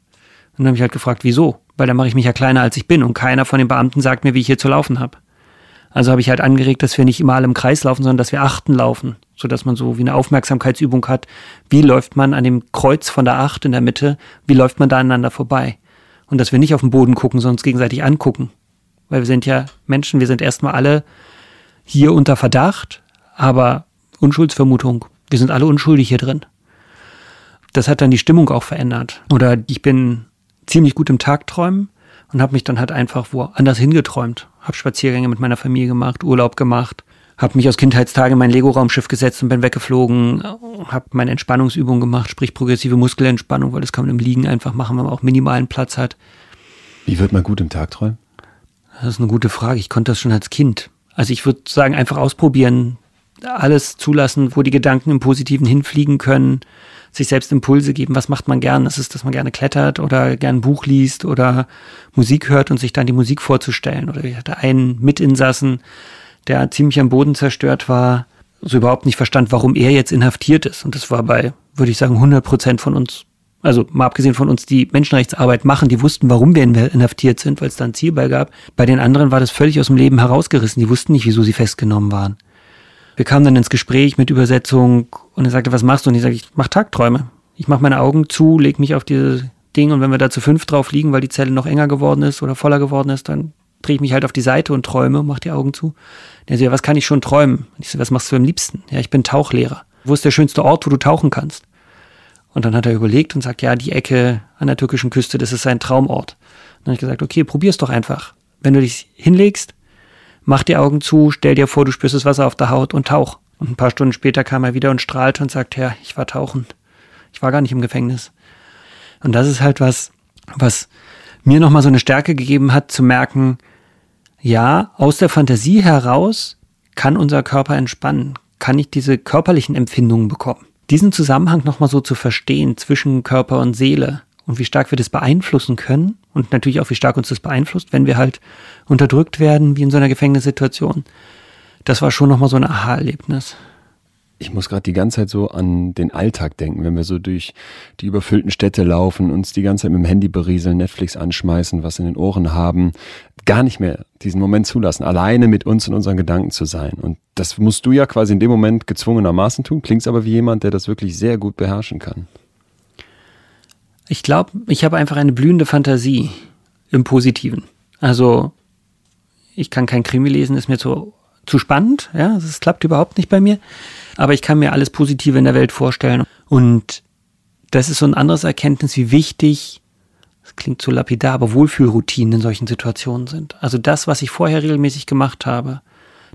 Und dann habe ich halt gefragt, wieso? Weil da mache ich mich ja kleiner, als ich bin und keiner von den Beamten sagt mir, wie ich hier zu laufen habe. Also habe ich halt angeregt, dass wir nicht immer alle im Kreis laufen, sondern dass wir achten laufen, sodass man so wie eine Aufmerksamkeitsübung hat. Wie läuft man an dem Kreuz von der Acht in der Mitte? Wie läuft man da aneinander vorbei? und dass wir nicht auf den Boden gucken, sondern uns gegenseitig angucken. Weil wir sind ja Menschen, wir sind erstmal alle hier unter Verdacht, aber Unschuldsvermutung, wir sind alle unschuldig hier drin. Das hat dann die Stimmung auch verändert. Oder ich bin ziemlich gut im Tagträumen und habe mich dann halt einfach woanders hingeträumt. Habe Spaziergänge mit meiner Familie gemacht, Urlaub gemacht, habe mich aus Kindheitstagen in mein Lego-Raumschiff gesetzt und bin weggeflogen, habe meine Entspannungsübung gemacht, sprich progressive Muskelentspannung, weil das kann man im Liegen einfach machen, wenn man auch minimalen Platz hat. Wie wird man gut im Tagträumen? Das ist eine gute Frage. Ich konnte das schon als Kind. Also ich würde sagen, einfach ausprobieren, alles zulassen, wo die Gedanken im Positiven hinfliegen können, sich selbst Impulse geben. Was macht man gern? Das ist, dass man gerne klettert oder gern ein Buch liest oder Musik hört und sich dann die Musik vorzustellen. Oder ich hatte einen Mitinsassen, der ziemlich am Boden zerstört war, so überhaupt nicht verstand, warum er jetzt inhaftiert ist. Und das war bei, würde ich sagen, 100 Prozent von uns, also mal abgesehen von uns, die Menschenrechtsarbeit machen, die wussten, warum wir inhaftiert sind, weil es da ein Ziel bei gab. Bei den anderen war das völlig aus dem Leben herausgerissen. Die wussten nicht, wieso sie festgenommen waren. Wir kamen dann ins Gespräch mit Übersetzung und er sagte, was machst du? Und ich sage, ich mache Tagträume. Ich mache meine Augen zu, leg mich auf dieses Ding und wenn wir da zu fünf drauf liegen, weil die Zelle noch enger geworden ist oder voller geworden ist, dann drehe ich mich halt auf die Seite und träume, mach die Augen zu. Der so, ja, was kann ich schon träumen? ich so, was machst du am liebsten? Ja, ich bin Tauchlehrer. Wo ist der schönste Ort, wo du tauchen kannst? Und dann hat er überlegt und sagt, ja, die Ecke an der türkischen Küste, das ist sein Traumort. dann habe ich gesagt, okay, probier's doch einfach. Wenn du dich hinlegst, mach die Augen zu, stell dir vor, du spürst das Wasser auf der Haut und tauch. Und ein paar Stunden später kam er wieder und strahlte und sagte, ja, ich war tauchen. Ich war gar nicht im Gefängnis. Und das ist halt was, was mir nochmal so eine Stärke gegeben hat, zu merken, ja, aus der Fantasie heraus kann unser Körper entspannen, kann ich diese körperlichen Empfindungen bekommen. Diesen Zusammenhang nochmal so zu verstehen zwischen Körper und Seele und wie stark wir das beeinflussen können und natürlich auch wie stark uns das beeinflusst, wenn wir halt unterdrückt werden, wie in so einer Gefängnissituation. Das war schon nochmal so ein Aha-Erlebnis. Ich muss gerade die ganze Zeit so an den Alltag denken, wenn wir so durch die überfüllten Städte laufen, uns die ganze Zeit mit dem Handy berieseln, Netflix anschmeißen, was in den Ohren haben, gar nicht mehr diesen Moment zulassen, alleine mit uns und unseren Gedanken zu sein. Und das musst du ja quasi in dem Moment gezwungenermaßen tun, klingst aber wie jemand, der das wirklich sehr gut beherrschen kann. Ich glaube, ich habe einfach eine blühende Fantasie im Positiven. Also ich kann kein Krimi lesen, ist mir zu, zu spannend, ja, das klappt überhaupt nicht bei mir aber ich kann mir alles Positive in der Welt vorstellen. Und das ist so ein anderes Erkenntnis, wie wichtig, das klingt zu lapidar, aber Wohlfühlroutinen in solchen Situationen sind. Also das, was ich vorher regelmäßig gemacht habe,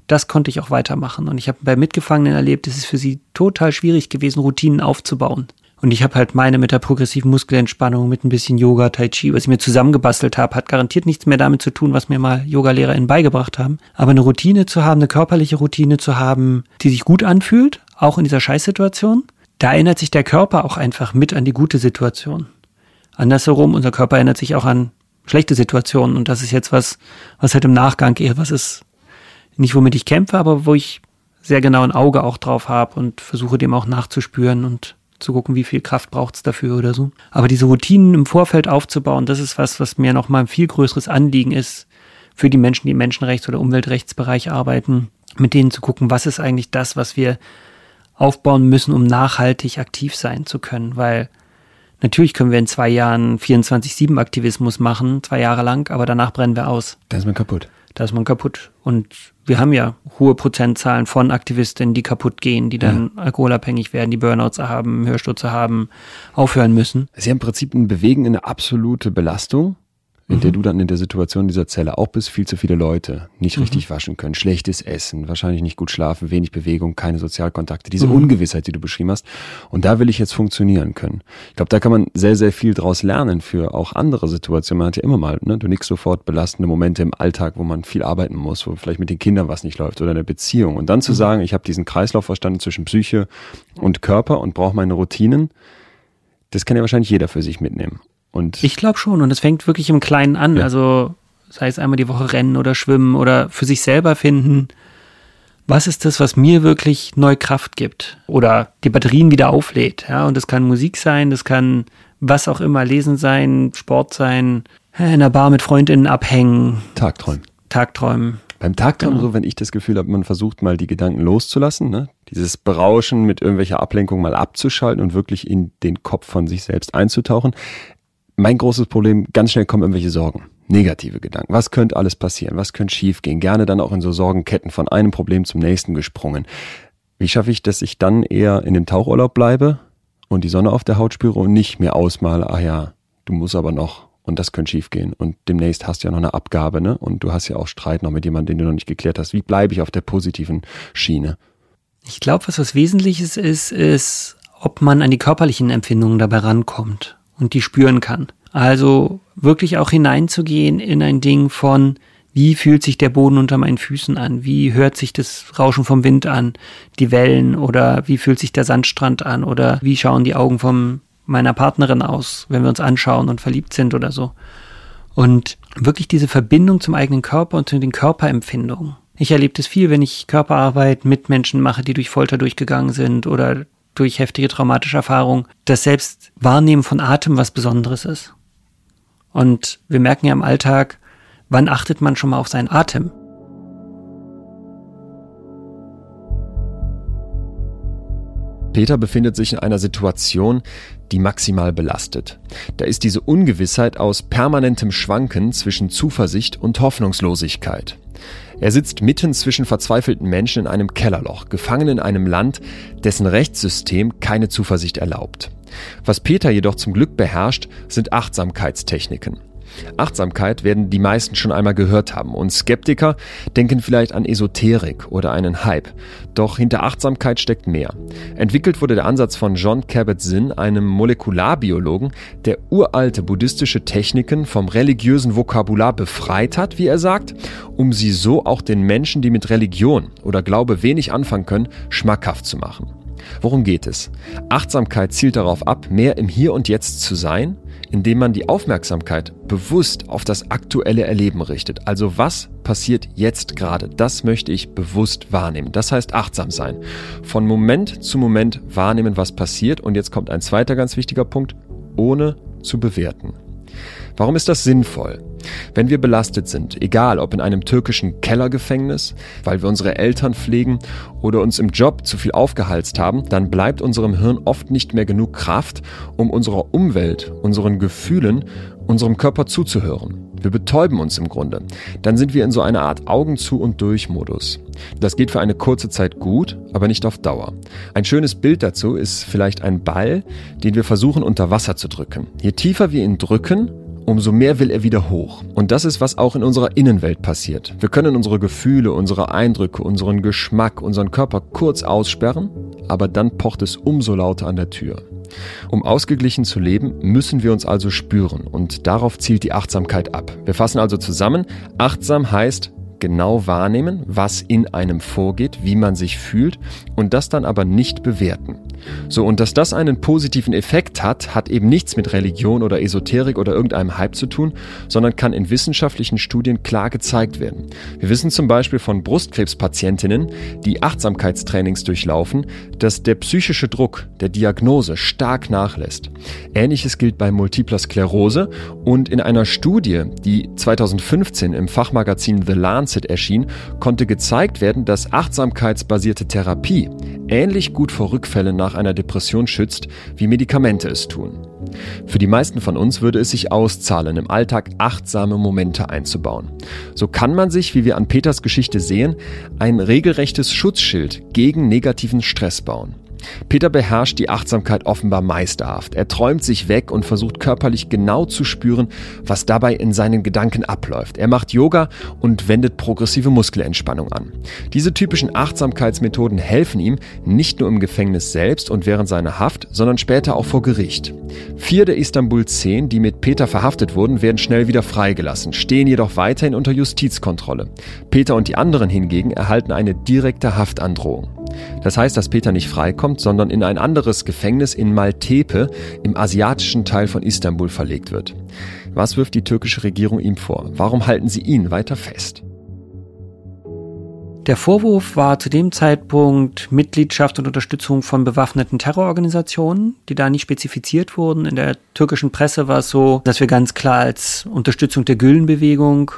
das konnte ich auch weitermachen. Und ich habe bei Mitgefangenen erlebt, es ist für sie total schwierig gewesen, Routinen aufzubauen. Und ich habe halt meine mit der progressiven Muskelentspannung, mit ein bisschen Yoga, Tai Chi, was ich mir zusammengebastelt habe, hat garantiert nichts mehr damit zu tun, was mir mal Yogalehrerinnen beigebracht haben. Aber eine Routine zu haben, eine körperliche Routine zu haben, die sich gut anfühlt, auch in dieser Scheißsituation, da erinnert sich der Körper auch einfach mit an die gute Situation. Andersherum, unser Körper erinnert sich auch an schlechte Situationen. Und das ist jetzt was, was halt im Nachgang eher was ist, nicht womit ich kämpfe, aber wo ich sehr genau ein Auge auch drauf habe und versuche dem auch nachzuspüren und zu gucken, wie viel Kraft braucht es dafür oder so. Aber diese Routinen im Vorfeld aufzubauen, das ist was, was mir nochmal ein viel größeres Anliegen ist für die Menschen, die im Menschenrechts- oder Umweltrechtsbereich arbeiten, mit denen zu gucken, was ist eigentlich das, was wir aufbauen müssen, um nachhaltig aktiv sein zu können, weil Natürlich können wir in zwei Jahren 24-7-Aktivismus machen, zwei Jahre lang, aber danach brennen wir aus. Da ist man kaputt da ist man kaputt. Und wir haben ja hohe Prozentzahlen von Aktivistinnen, die kaputt gehen, die dann ja. alkoholabhängig werden, die Burnouts haben, Hörstürze haben, aufhören müssen. Sie haben im Prinzip ein Bewegen eine absolute Belastung in mhm. der du dann in der Situation dieser Zelle auch bist, viel zu viele Leute nicht mhm. richtig waschen können, schlechtes Essen, wahrscheinlich nicht gut schlafen, wenig Bewegung, keine Sozialkontakte, diese mhm. Ungewissheit, die du beschrieben hast. Und da will ich jetzt funktionieren können. Ich glaube, da kann man sehr, sehr viel draus lernen für auch andere Situationen. Man hat ja immer mal, ne, du nix sofort belastende Momente im Alltag, wo man viel arbeiten muss, wo vielleicht mit den Kindern was nicht läuft oder in der Beziehung. Und dann zu mhm. sagen, ich habe diesen Kreislauf verstanden zwischen Psyche und Körper und brauche meine Routinen, das kann ja wahrscheinlich jeder für sich mitnehmen. Und ich glaube schon. Und es fängt wirklich im Kleinen an. Ja. Also sei es einmal die Woche rennen oder schwimmen oder für sich selber finden. Was ist das, was mir wirklich neue Kraft gibt oder die Batterien wieder auflädt? Ja, und das kann Musik sein, das kann was auch immer, Lesen sein, Sport sein, in der Bar mit Freundinnen abhängen. Tagträumen. Tagträumen. Beim Tagträumen genau. so, wenn ich das Gefühl habe, man versucht mal die Gedanken loszulassen, ne? dieses Berauschen mit irgendwelcher Ablenkung mal abzuschalten und wirklich in den Kopf von sich selbst einzutauchen mein großes Problem, ganz schnell kommen irgendwelche Sorgen, negative Gedanken. Was könnte alles passieren? Was könnte schiefgehen? Gerne dann auch in so Sorgenketten von einem Problem zum nächsten gesprungen. Wie schaffe ich, dass ich dann eher in dem Tauchurlaub bleibe und die Sonne auf der Haut spüre und nicht mehr ausmale, ach ja, du musst aber noch und das könnte schiefgehen und demnächst hast du ja noch eine Abgabe, ne? Und du hast ja auch Streit noch mit jemandem, den du noch nicht geklärt hast. Wie bleibe ich auf der positiven Schiene? Ich glaube, was was Wesentliches ist, ist, ob man an die körperlichen Empfindungen dabei rankommt und die spüren kann. Also wirklich auch hineinzugehen in ein Ding von, wie fühlt sich der Boden unter meinen Füßen an? Wie hört sich das Rauschen vom Wind an? Die Wellen oder wie fühlt sich der Sandstrand an? Oder wie schauen die Augen von meiner Partnerin aus, wenn wir uns anschauen und verliebt sind oder so? Und wirklich diese Verbindung zum eigenen Körper und zu den Körperempfindungen. Ich erlebe das viel, wenn ich Körperarbeit mit Menschen mache, die durch Folter durchgegangen sind oder durch heftige traumatische Erfahrungen, dass selbst Wahrnehmen von Atem was Besonderes ist. Und wir merken ja im Alltag, wann achtet man schon mal auf seinen Atem? Peter befindet sich in einer Situation, die maximal belastet. Da ist diese Ungewissheit aus permanentem Schwanken zwischen Zuversicht und Hoffnungslosigkeit. Er sitzt mitten zwischen verzweifelten Menschen in einem Kellerloch, gefangen in einem Land, dessen Rechtssystem keine Zuversicht erlaubt. Was Peter jedoch zum Glück beherrscht, sind Achtsamkeitstechniken. Achtsamkeit werden die meisten schon einmal gehört haben und Skeptiker denken vielleicht an Esoterik oder einen Hype. Doch hinter Achtsamkeit steckt mehr. Entwickelt wurde der Ansatz von John Kabat-Zinn, einem Molekularbiologen, der uralte buddhistische Techniken vom religiösen Vokabular befreit hat, wie er sagt, um sie so auch den Menschen, die mit Religion oder Glaube wenig anfangen können, schmackhaft zu machen. Worum geht es? Achtsamkeit zielt darauf ab, mehr im Hier und Jetzt zu sein, indem man die Aufmerksamkeit bewusst auf das aktuelle Erleben richtet. Also was passiert jetzt gerade? Das möchte ich bewusst wahrnehmen. Das heißt achtsam sein. Von Moment zu Moment wahrnehmen, was passiert. Und jetzt kommt ein zweiter ganz wichtiger Punkt, ohne zu bewerten. Warum ist das sinnvoll? Wenn wir belastet sind, egal ob in einem türkischen Kellergefängnis, weil wir unsere Eltern pflegen oder uns im Job zu viel aufgehalst haben, dann bleibt unserem Hirn oft nicht mehr genug Kraft, um unserer Umwelt, unseren Gefühlen, unserem Körper zuzuhören. Wir betäuben uns im Grunde. Dann sind wir in so einer Art Augen zu und durch Modus. Das geht für eine kurze Zeit gut, aber nicht auf Dauer. Ein schönes Bild dazu ist vielleicht ein Ball, den wir versuchen unter Wasser zu drücken. Je tiefer wir ihn drücken, umso mehr will er wieder hoch. Und das ist, was auch in unserer Innenwelt passiert. Wir können unsere Gefühle, unsere Eindrücke, unseren Geschmack, unseren Körper kurz aussperren, aber dann pocht es umso lauter an der Tür. Um ausgeglichen zu leben, müssen wir uns also spüren und darauf zielt die Achtsamkeit ab. Wir fassen also zusammen, achtsam heißt genau wahrnehmen, was in einem vorgeht, wie man sich fühlt und das dann aber nicht bewerten. So, und dass das einen positiven Effekt hat, hat eben nichts mit Religion oder Esoterik oder irgendeinem Hype zu tun, sondern kann in wissenschaftlichen Studien klar gezeigt werden. Wir wissen zum Beispiel von Brustkrebspatientinnen, die Achtsamkeitstrainings durchlaufen, dass der psychische Druck der Diagnose stark nachlässt. Ähnliches gilt bei Multipler Sklerose und in einer Studie, die 2015 im Fachmagazin The Lancet erschien, konnte gezeigt werden, dass achtsamkeitsbasierte Therapie ähnlich gut vor Rückfällen nach einer Depression schützt, wie Medikamente es tun. Für die meisten von uns würde es sich auszahlen, im Alltag achtsame Momente einzubauen. So kann man sich, wie wir an Peters Geschichte sehen, ein regelrechtes Schutzschild gegen negativen Stress bauen. Peter beherrscht die Achtsamkeit offenbar meisterhaft. Er träumt sich weg und versucht körperlich genau zu spüren, was dabei in seinen Gedanken abläuft. Er macht Yoga und wendet progressive Muskelentspannung an. Diese typischen Achtsamkeitsmethoden helfen ihm nicht nur im Gefängnis selbst und während seiner Haft, sondern später auch vor Gericht. Vier der Istanbul 10, die mit Peter verhaftet wurden, werden schnell wieder freigelassen, stehen jedoch weiterhin unter Justizkontrolle. Peter und die anderen hingegen erhalten eine direkte Haftandrohung. Das heißt, dass Peter nicht freikommt, sondern in ein anderes Gefängnis in Maltepe im asiatischen Teil von Istanbul verlegt wird. Was wirft die türkische Regierung ihm vor? Warum halten sie ihn weiter fest? Der Vorwurf war zu dem Zeitpunkt Mitgliedschaft und Unterstützung von bewaffneten Terrororganisationen, die da nicht spezifiziert wurden. In der türkischen Presse war es so, dass wir ganz klar als Unterstützung der Gülenbewegung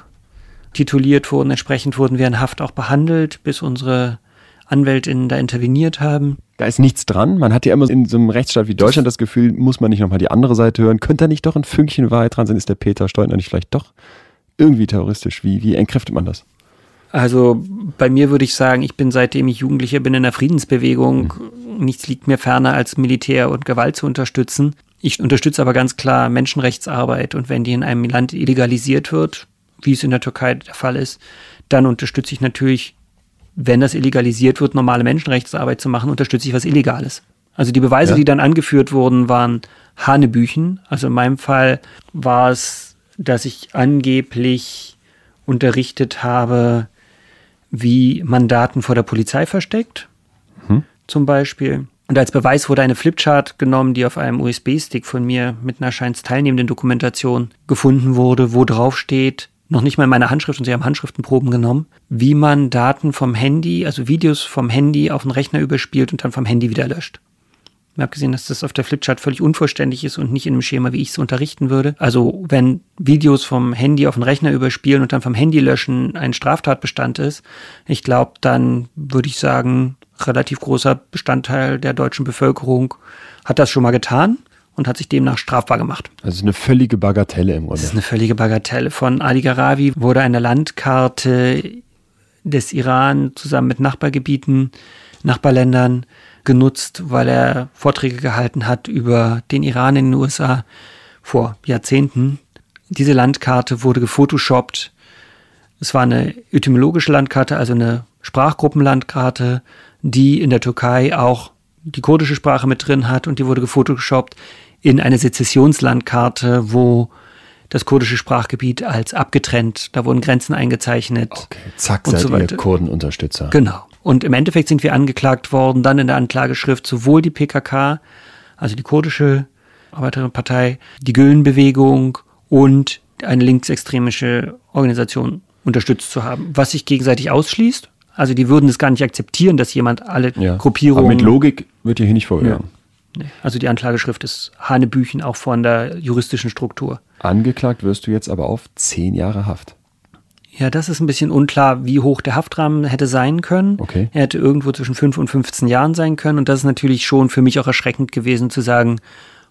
tituliert wurden. Entsprechend wurden wir in Haft auch behandelt, bis unsere Anwältinnen da interveniert haben. Da ist nichts dran. Man hat ja immer in so einem Rechtsstaat wie Deutschland das Gefühl, muss man nicht nochmal die andere Seite hören? Könnte da nicht doch ein Fünkchen Wahrheit dran sein? Ist der Peter Steutner nicht vielleicht doch irgendwie terroristisch? Wie, wie entkräftet man das? Also bei mir würde ich sagen, ich bin seitdem ich Jugendlicher bin in der Friedensbewegung. Mhm. Nichts liegt mir ferner, als Militär und Gewalt zu unterstützen. Ich unterstütze aber ganz klar Menschenrechtsarbeit und wenn die in einem Land illegalisiert wird, wie es in der Türkei der Fall ist, dann unterstütze ich natürlich wenn das illegalisiert wird, normale Menschenrechtsarbeit zu machen, unterstütze ich was Illegales. Also die Beweise, ja. die dann angeführt wurden, waren Hanebüchen. Also in meinem Fall war es, dass ich angeblich unterrichtet habe, wie man Daten vor der Polizei versteckt, hm. zum Beispiel. Und als Beweis wurde eine Flipchart genommen, die auf einem USB-Stick von mir mit einer scheinsteilnehmenden Dokumentation gefunden wurde, wo drauf steht, noch nicht mal in meiner Handschrift und sie haben Handschriftenproben genommen, wie man Daten vom Handy, also Videos vom Handy auf den Rechner überspielt und dann vom Handy wieder löscht. Ich habe gesehen, dass das auf der Flipchart völlig unvollständig ist und nicht in einem Schema, wie ich es unterrichten würde. Also wenn Videos vom Handy auf den Rechner überspielen und dann vom Handy löschen ein Straftatbestand ist, ich glaube, dann würde ich sagen, relativ großer Bestandteil der deutschen Bevölkerung hat das schon mal getan und hat sich demnach strafbar gemacht. Also eine völlige Bagatelle im Grunde. Das ist eine völlige Bagatelle. Von Ali Garavi wurde eine Landkarte des Iran zusammen mit Nachbargebieten, Nachbarländern genutzt, weil er Vorträge gehalten hat über den Iran in den USA vor Jahrzehnten. diese Landkarte wurde gefotoshoppt. Es war eine etymologische Landkarte, also eine Sprachgruppenlandkarte, die in der Türkei auch die kurdische Sprache mit drin hat und die wurde gefotoshoppt in eine Sezessionslandkarte, wo das kurdische Sprachgebiet als abgetrennt, da wurden Grenzen eingezeichnet. Okay, zack, seid so ihr Kurdenunterstützer. Genau. Und im Endeffekt sind wir angeklagt worden, dann in der Anklageschrift sowohl die PKK, also die kurdische Arbeiterinnenpartei, die Gülen-Bewegung und eine linksextremische Organisation unterstützt zu haben, was sich gegenseitig ausschließt. Also die würden es gar nicht akzeptieren, dass jemand alle ja, Gruppierungen. Aber mit Logik wird hier nicht vorgegangen. Ja. Also die Anklageschrift ist Hanebüchen auch von der juristischen Struktur. Angeklagt wirst du jetzt aber auf zehn Jahre Haft. Ja, das ist ein bisschen unklar, wie hoch der Haftrahmen hätte sein können. Okay. Er hätte irgendwo zwischen fünf und 15 Jahren sein können. Und das ist natürlich schon für mich auch erschreckend gewesen zu sagen,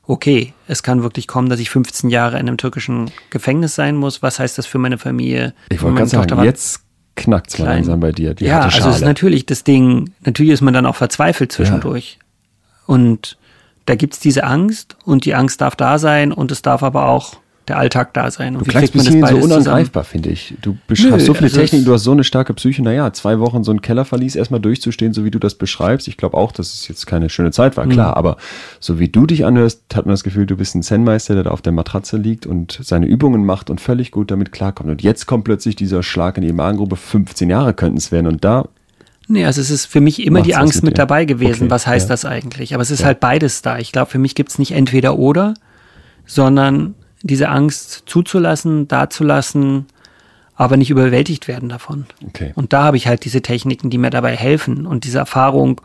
okay, es kann wirklich kommen, dass ich 15 Jahre in einem türkischen Gefängnis sein muss. Was heißt das für meine Familie? Ich wollte gerade sagen, jetzt knackt es langsam bei dir. ja, also es ist natürlich das Ding, natürlich ist man dann auch verzweifelt zwischendurch. Ja. Und da gibt es diese Angst und die Angst darf da sein und es darf aber auch der Alltag da sein. Und du klangst ein bisschen so unangreifbar, finde ich. Du beschreibst so viele also Techniken, du hast so eine starke Psyche. Naja, zwei Wochen so ein Kellerverlies erstmal durchzustehen, so wie du das beschreibst. Ich glaube auch, dass es jetzt keine schöne Zeit war, klar. Mhm. Aber so wie du dich anhörst, hat man das Gefühl, du bist ein Zen-Meister, der da auf der Matratze liegt und seine Übungen macht und völlig gut damit klarkommt. Und jetzt kommt plötzlich dieser Schlag in die Magengrube. 15 Jahre könnten es werden. Und da Nee, also es ist für mich immer die Angst mit, mit dabei gewesen. Okay, was heißt ja. das eigentlich? Aber es ist ja. halt beides da. Ich glaube, für mich gibt es nicht entweder oder, sondern diese Angst zuzulassen, dazulassen, aber nicht überwältigt werden davon. Okay. Und da habe ich halt diese Techniken, die mir dabei helfen und diese Erfahrung,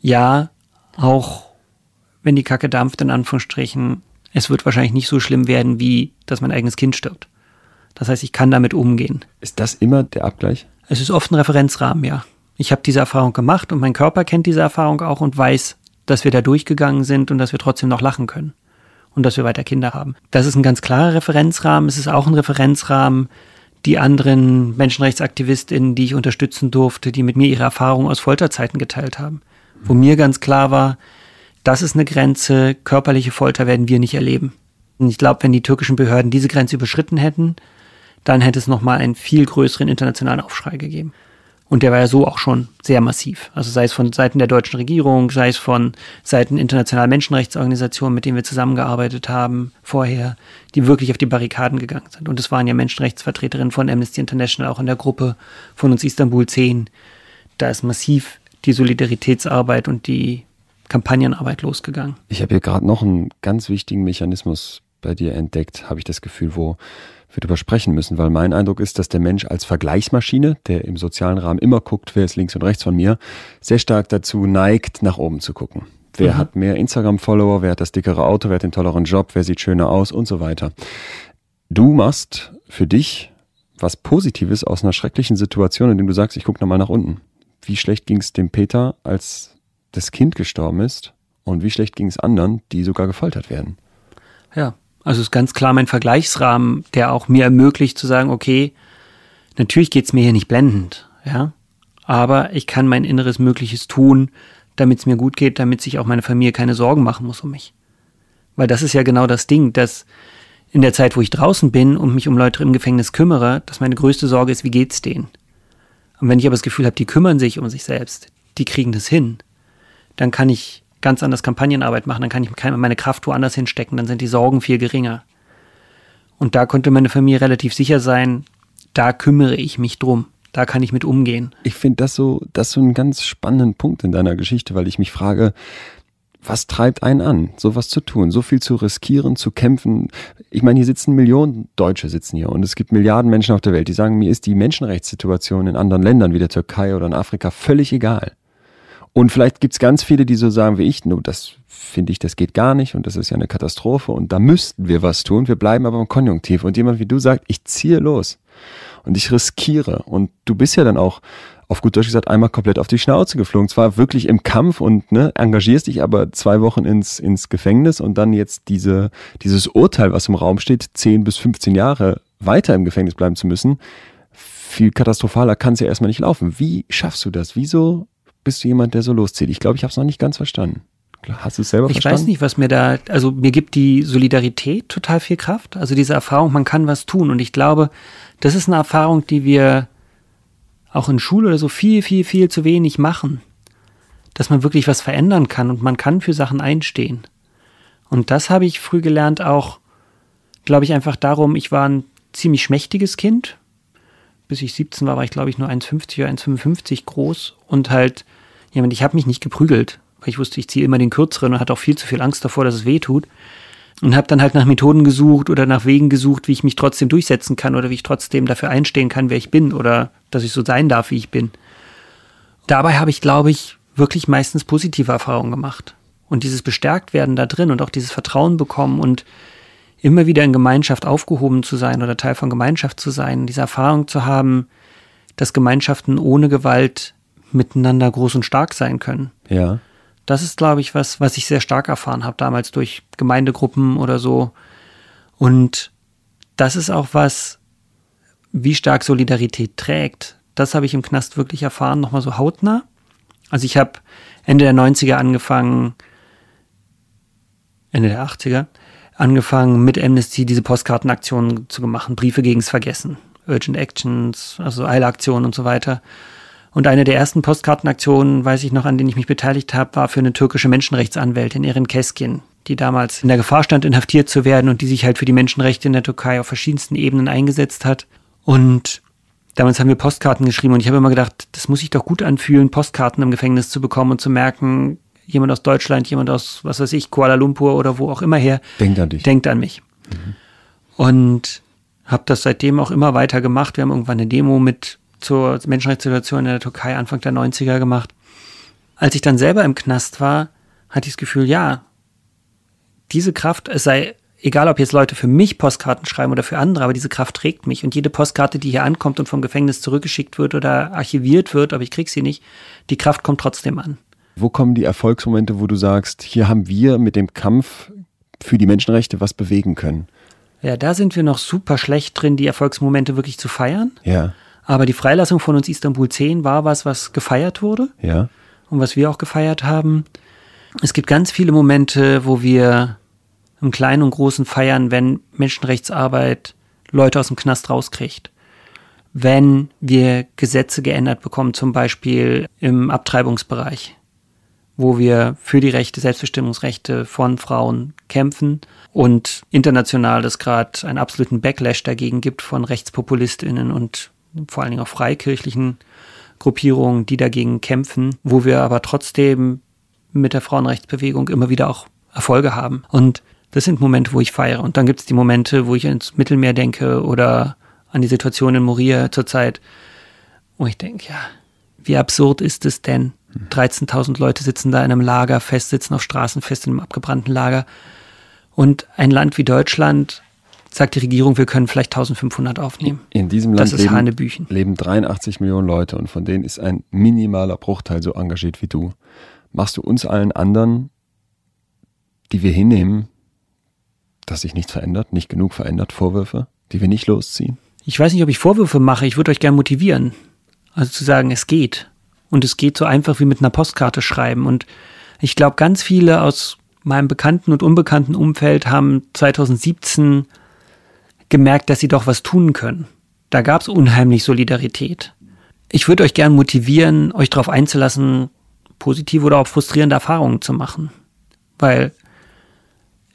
ja, auch wenn die Kacke dampft, in Anführungsstrichen, es wird wahrscheinlich nicht so schlimm werden, wie dass mein eigenes Kind stirbt. Das heißt, ich kann damit umgehen. Ist das immer der Abgleich? Es ist oft ein Referenzrahmen, ja. Ich habe diese Erfahrung gemacht und mein Körper kennt diese Erfahrung auch und weiß, dass wir da durchgegangen sind und dass wir trotzdem noch lachen können und dass wir weiter Kinder haben. Das ist ein ganz klarer Referenzrahmen. Es ist auch ein Referenzrahmen, die anderen Menschenrechtsaktivistinnen, die ich unterstützen durfte, die mit mir ihre Erfahrungen aus Folterzeiten geteilt haben. Wo mir ganz klar war, das ist eine Grenze, körperliche Folter werden wir nicht erleben. Und ich glaube, wenn die türkischen Behörden diese Grenze überschritten hätten, dann hätte es nochmal einen viel größeren internationalen Aufschrei gegeben. Und der war ja so auch schon sehr massiv. Also sei es von Seiten der deutschen Regierung, sei es von Seiten internationaler Menschenrechtsorganisationen, mit denen wir zusammengearbeitet haben vorher, die wirklich auf die Barrikaden gegangen sind. Und es waren ja Menschenrechtsvertreterinnen von Amnesty International auch in der Gruppe von uns Istanbul 10. Da ist massiv die Solidaritätsarbeit und die Kampagnenarbeit losgegangen. Ich habe hier gerade noch einen ganz wichtigen Mechanismus bei dir entdeckt, habe ich das Gefühl, wo wir darüber sprechen müssen, weil mein Eindruck ist, dass der Mensch als Vergleichsmaschine, der im sozialen Rahmen immer guckt, wer ist links und rechts von mir, sehr stark dazu neigt, nach oben zu gucken. Wer mhm. hat mehr Instagram-Follower, wer hat das dickere Auto, wer hat den tolleren Job, wer sieht schöner aus und so weiter. Du machst für dich was Positives aus einer schrecklichen Situation, indem du sagst, ich gucke nochmal nach unten. Wie schlecht ging es dem Peter, als das Kind gestorben ist? Und wie schlecht ging es anderen, die sogar gefoltert werden? Ja, also ist ganz klar mein Vergleichsrahmen, der auch mir ermöglicht zu sagen, okay, natürlich geht's mir hier nicht blendend, ja, aber ich kann mein inneres Mögliches tun, damit es mir gut geht, damit sich auch meine Familie keine Sorgen machen muss um mich. Weil das ist ja genau das Ding, dass in der Zeit, wo ich draußen bin und mich um Leute im Gefängnis kümmere, dass meine größte Sorge ist, wie geht's denen? Und wenn ich aber das Gefühl habe, die kümmern sich um sich selbst, die kriegen das hin, dann kann ich ganz anders Kampagnenarbeit machen, dann kann ich meine Kraft woanders hinstecken, dann sind die Sorgen viel geringer. Und da konnte meine Familie relativ sicher sein, da kümmere ich mich drum. Da kann ich mit umgehen. Ich finde das so, das so einen ganz spannenden Punkt in deiner Geschichte, weil ich mich frage, was treibt einen an, sowas zu tun, so viel zu riskieren, zu kämpfen? Ich meine, hier sitzen Millionen Deutsche sitzen hier und es gibt Milliarden Menschen auf der Welt, die sagen, mir ist die Menschenrechtssituation in anderen Ländern wie der Türkei oder in Afrika völlig egal. Und vielleicht gibt's ganz viele, die so sagen wie ich, nur das finde ich, das geht gar nicht und das ist ja eine Katastrophe und da müssten wir was tun. Wir bleiben aber im Konjunktiv. Und jemand wie du sagt, ich ziehe los und ich riskiere. Und du bist ja dann auch auf gut Deutsch gesagt einmal komplett auf die Schnauze geflogen. Zwar wirklich im Kampf und ne, engagierst dich aber zwei Wochen ins, ins Gefängnis und dann jetzt diese, dieses Urteil, was im Raum steht, 10 bis 15 Jahre weiter im Gefängnis bleiben zu müssen. Viel katastrophaler kann es ja erstmal nicht laufen. Wie schaffst du das? Wieso bist du jemand, der so loszieht? Ich glaube, ich habe es noch nicht ganz verstanden. Hast du es selber ich verstanden? weiß nicht, was mir da, also mir gibt die Solidarität total viel Kraft. Also diese Erfahrung, man kann was tun. Und ich glaube, das ist eine Erfahrung, die wir auch in Schule oder so viel, viel, viel zu wenig machen. Dass man wirklich was verändern kann und man kann für Sachen einstehen. Und das habe ich früh gelernt, auch, glaube ich, einfach darum, ich war ein ziemlich schmächtiges Kind. Bis ich 17 war, war ich, glaube ich, nur 1,50 oder 1,55 groß und halt, jemand, ich habe mich nicht geprügelt, weil ich wusste, ich ziehe immer den kürzeren und hatte auch viel zu viel Angst davor, dass es weh tut. Und habe dann halt nach Methoden gesucht oder nach Wegen gesucht, wie ich mich trotzdem durchsetzen kann oder wie ich trotzdem dafür einstehen kann, wer ich bin oder dass ich so sein darf, wie ich bin. Dabei habe ich, glaube ich, wirklich meistens positive Erfahrungen gemacht. Und dieses Bestärktwerden da drin und auch dieses Vertrauen bekommen und immer wieder in Gemeinschaft aufgehoben zu sein oder Teil von Gemeinschaft zu sein, diese Erfahrung zu haben, dass Gemeinschaften ohne Gewalt miteinander groß und stark sein können. Ja. Das ist, glaube ich, was, was ich sehr stark erfahren habe, damals durch Gemeindegruppen oder so. Und das ist auch was, wie stark Solidarität trägt. Das habe ich im Knast wirklich erfahren, nochmal so hautnah. Also ich habe Ende der 90er angefangen, Ende der 80er, angefangen mit Amnesty diese Postkartenaktionen zu machen, Briefe gegens Vergessen, Urgent Actions, also Eilaktionen und so weiter. Und eine der ersten Postkartenaktionen, weiß ich noch, an denen ich mich beteiligt habe, war für eine türkische Menschenrechtsanwältin, Erin Keskin, die damals in der Gefahr stand, inhaftiert zu werden und die sich halt für die Menschenrechte in der Türkei auf verschiedensten Ebenen eingesetzt hat. Und damals haben wir Postkarten geschrieben und ich habe immer gedacht, das muss sich doch gut anfühlen, Postkarten im Gefängnis zu bekommen und zu merken, jemand aus Deutschland, jemand aus, was weiß ich, Kuala Lumpur oder wo auch immer her, Denkt an dich. denkt an mich. Mhm. Und habe das seitdem auch immer weiter gemacht. Wir haben irgendwann eine Demo mit zur Menschenrechtssituation in der Türkei Anfang der 90er gemacht. Als ich dann selber im Knast war, hatte ich das Gefühl, ja, diese Kraft, es sei egal, ob jetzt Leute für mich Postkarten schreiben oder für andere, aber diese Kraft trägt mich. Und jede Postkarte, die hier ankommt und vom Gefängnis zurückgeschickt wird oder archiviert wird, aber ich krieg sie nicht, die Kraft kommt trotzdem an. Wo kommen die Erfolgsmomente, wo du sagst, hier haben wir mit dem Kampf für die Menschenrechte was bewegen können? Ja, da sind wir noch super schlecht drin, die Erfolgsmomente wirklich zu feiern. Ja. Aber die Freilassung von uns Istanbul 10 war was, was gefeiert wurde. Ja. Und was wir auch gefeiert haben. Es gibt ganz viele Momente, wo wir im Kleinen und Großen feiern, wenn Menschenrechtsarbeit Leute aus dem Knast rauskriegt. Wenn wir Gesetze geändert bekommen, zum Beispiel im Abtreibungsbereich, wo wir für die Rechte, Selbstbestimmungsrechte von Frauen kämpfen und international es gerade einen absoluten Backlash dagegen gibt von RechtspopulistInnen und vor allen Dingen auch freikirchlichen Gruppierungen, die dagegen kämpfen, wo wir aber trotzdem mit der Frauenrechtsbewegung immer wieder auch Erfolge haben. Und das sind Momente, wo ich feiere. Und dann gibt es die Momente, wo ich ins Mittelmeer denke oder an die Situation in Moria zurzeit, wo ich denke, ja, wie absurd ist es denn? 13.000 Leute sitzen da in einem Lager fest, sitzen auf Straßen fest in einem abgebrannten Lager. Und ein Land wie Deutschland sagt die Regierung, wir können vielleicht 1500 aufnehmen. In diesem Land leben, leben 83 Millionen Leute und von denen ist ein minimaler Bruchteil so engagiert wie du. Machst du uns allen anderen, die wir hinnehmen, dass sich nichts verändert, nicht genug verändert, Vorwürfe, die wir nicht losziehen? Ich weiß nicht, ob ich Vorwürfe mache. Ich würde euch gerne motivieren. Also zu sagen, es geht. Und es geht so einfach wie mit einer Postkarte schreiben. Und ich glaube, ganz viele aus meinem bekannten und unbekannten Umfeld haben 2017 gemerkt, dass sie doch was tun können. Da gab es unheimlich Solidarität. Ich würde euch gern motivieren, euch darauf einzulassen, positive oder auch frustrierende Erfahrungen zu machen. Weil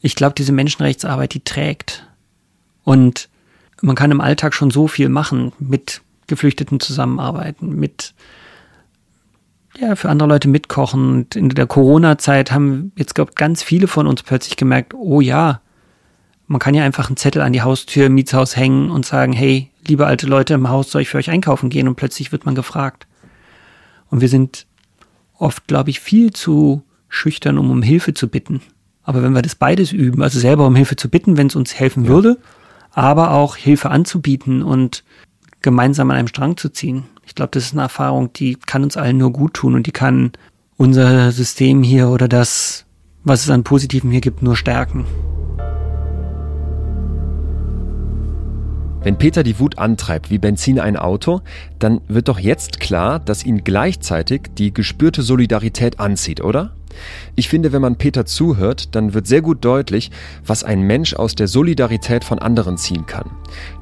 ich glaube, diese Menschenrechtsarbeit, die trägt. Und man kann im Alltag schon so viel machen, mit Geflüchteten zusammenarbeiten, mit ja, für andere Leute mitkochen. Und in der Corona-Zeit haben jetzt, glaube ganz viele von uns plötzlich gemerkt, oh ja, man kann ja einfach einen Zettel an die Haustür im Mietshaus hängen und sagen, hey, liebe alte Leute im Haus, soll ich für euch einkaufen gehen? Und plötzlich wird man gefragt. Und wir sind oft, glaube ich, viel zu schüchtern, um um Hilfe zu bitten. Aber wenn wir das beides üben, also selber um Hilfe zu bitten, wenn es uns helfen ja. würde, aber auch Hilfe anzubieten und gemeinsam an einem Strang zu ziehen. Ich glaube, das ist eine Erfahrung, die kann uns allen nur gut tun und die kann unser System hier oder das, was es an Positiven hier gibt, nur stärken. Wenn Peter die Wut antreibt wie Benzin ein Auto, dann wird doch jetzt klar, dass ihn gleichzeitig die gespürte Solidarität anzieht, oder? Ich finde, wenn man Peter zuhört, dann wird sehr gut deutlich, was ein Mensch aus der Solidarität von anderen ziehen kann.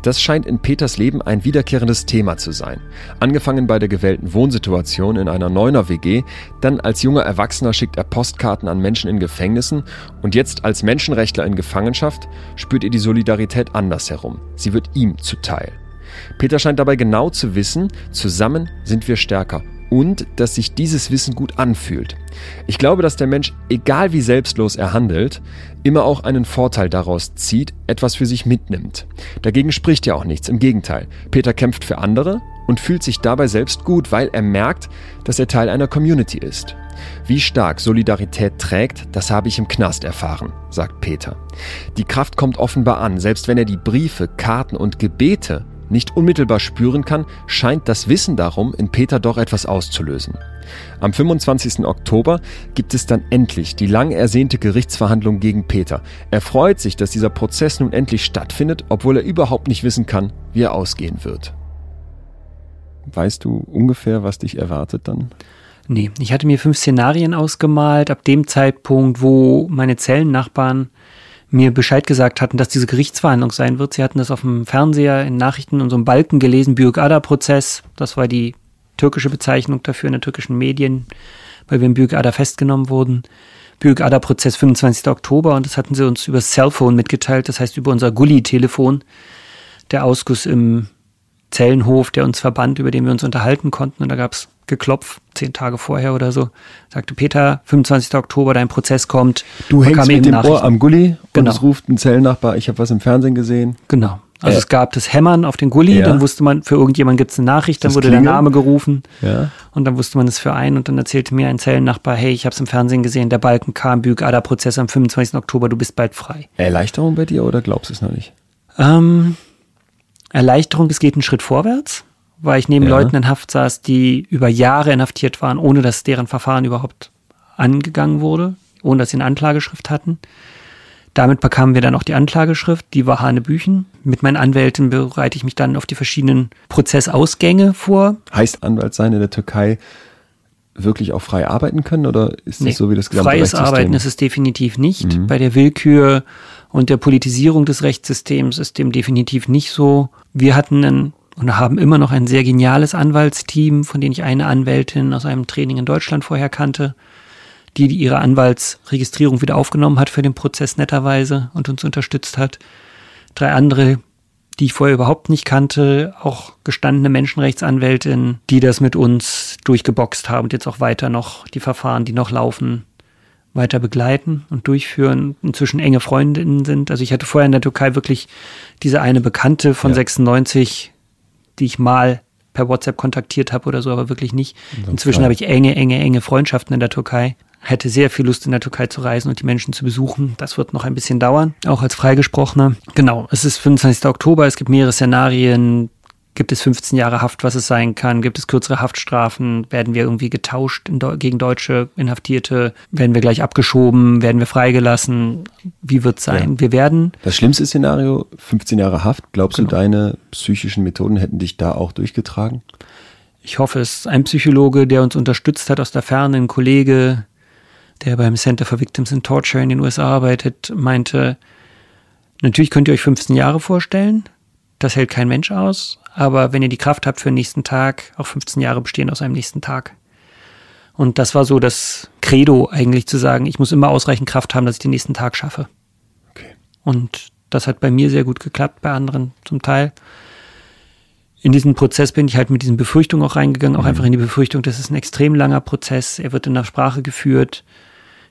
Das scheint in Peters Leben ein wiederkehrendes Thema zu sein. Angefangen bei der gewählten Wohnsituation in einer Neuner WG, dann als junger Erwachsener schickt er Postkarten an Menschen in Gefängnissen und jetzt als Menschenrechtler in Gefangenschaft spürt er die Solidarität andersherum. Sie wird ihm zuteil. Peter scheint dabei genau zu wissen, zusammen sind wir stärker und dass sich dieses Wissen gut anfühlt. Ich glaube, dass der Mensch, egal wie selbstlos er handelt, immer auch einen Vorteil daraus zieht, etwas für sich mitnimmt. Dagegen spricht ja auch nichts, im Gegenteil. Peter kämpft für andere und fühlt sich dabei selbst gut, weil er merkt, dass er Teil einer Community ist. Wie stark Solidarität trägt, das habe ich im Knast erfahren, sagt Peter. Die Kraft kommt offenbar an, selbst wenn er die Briefe, Karten und Gebete nicht unmittelbar spüren kann, scheint das Wissen darum in Peter doch etwas auszulösen. Am 25. Oktober gibt es dann endlich die lang ersehnte Gerichtsverhandlung gegen Peter. Er freut sich, dass dieser Prozess nun endlich stattfindet, obwohl er überhaupt nicht wissen kann, wie er ausgehen wird. Weißt du ungefähr, was dich erwartet dann? Nee, ich hatte mir fünf Szenarien ausgemalt, ab dem Zeitpunkt, wo meine Zellennachbarn mir Bescheid gesagt hatten, dass diese Gerichtsverhandlung sein wird. Sie hatten das auf dem Fernseher in Nachrichten und so einem Balken gelesen, Büyük-Ada-Prozess. Das war die türkische Bezeichnung dafür in den türkischen Medien, weil wir in Büyük-Ada festgenommen wurden. Büyük-Ada-Prozess 25. Oktober und das hatten sie uns über Cellphone mitgeteilt, das heißt über unser Gully-Telefon. Der Ausguss im Zellenhof, der uns verband, über den wir uns unterhalten konnten. Und da gab es geklopft, zehn Tage vorher oder so. Sagte Peter, 25. Oktober, dein Prozess kommt. Du hängst mit dem Ohr am Gully genau. und es ruft ein Zellennachbar, ich habe was im Fernsehen gesehen. Genau. Also äh. es gab das Hämmern auf den Gully, ja. dann wusste man, für irgendjemand gibt es eine Nachricht, dann das wurde Klingeln. der Name gerufen ja. und dann wusste man es für einen und dann erzählte mir ein Zellennachbar, hey, ich habe es im Fernsehen gesehen, der Balken kam, Büg, Ada Prozess am 25. Oktober, du bist bald frei. Erleichterung bei dir oder glaubst du es noch nicht? Ähm, Erleichterung, es geht einen Schritt vorwärts weil ich neben ja. Leuten in Haft saß, die über Jahre inhaftiert waren, ohne dass deren Verfahren überhaupt angegangen wurde, ohne dass sie eine Anklageschrift hatten. Damit bekamen wir dann auch die Anklageschrift, die war Hanebüchen. Mit meinen Anwälten bereite ich mich dann auf die verschiedenen Prozessausgänge vor. Heißt Anwalt sein in der Türkei wirklich auch frei arbeiten können oder ist nee, das so wie das gesamte Freies Arbeiten ist es definitiv nicht. Mhm. Bei der Willkür und der Politisierung des Rechtssystems ist dem definitiv nicht so. Wir hatten einen und haben immer noch ein sehr geniales Anwaltsteam, von dem ich eine Anwältin aus einem Training in Deutschland vorher kannte, die ihre Anwaltsregistrierung wieder aufgenommen hat für den Prozess netterweise und uns unterstützt hat. Drei andere, die ich vorher überhaupt nicht kannte, auch gestandene Menschenrechtsanwältinnen, die das mit uns durchgeboxt haben und jetzt auch weiter noch die Verfahren, die noch laufen, weiter begleiten und durchführen, inzwischen enge Freundinnen sind. Also ich hatte vorher in der Türkei wirklich diese eine Bekannte von ja. 96, die ich mal per WhatsApp kontaktiert habe oder so, aber wirklich nicht. Inzwischen habe ich enge, enge, enge Freundschaften in der Türkei. Hätte sehr viel Lust in der Türkei zu reisen und die Menschen zu besuchen. Das wird noch ein bisschen dauern, auch als Freigesprochener. Genau, es ist 25. Oktober, es gibt mehrere Szenarien. Gibt es 15 Jahre Haft, was es sein kann? Gibt es kürzere Haftstrafen? Werden wir irgendwie getauscht Deu gegen deutsche Inhaftierte? Werden wir gleich abgeschoben? Werden wir freigelassen? Wie wird es sein? Ja. Wir werden. Das schlimmste Szenario, 15 Jahre Haft. Glaubst genau. du, deine psychischen Methoden hätten dich da auch durchgetragen? Ich hoffe es. Ein Psychologe, der uns unterstützt hat aus der Ferne, ein Kollege, der beim Center for Victims in Torture in den USA arbeitet, meinte, natürlich könnt ihr euch 15 Jahre vorstellen. Das hält kein Mensch aus, aber wenn ihr die Kraft habt für den nächsten Tag, auch 15 Jahre bestehen aus einem nächsten Tag. Und das war so das Credo eigentlich zu sagen, ich muss immer ausreichend Kraft haben, dass ich den nächsten Tag schaffe. Okay. Und das hat bei mir sehr gut geklappt, bei anderen zum Teil. In diesen Prozess bin ich halt mit diesen Befürchtungen auch reingegangen, auch mhm. einfach in die Befürchtung, das ist ein extrem langer Prozess, er wird in der Sprache geführt,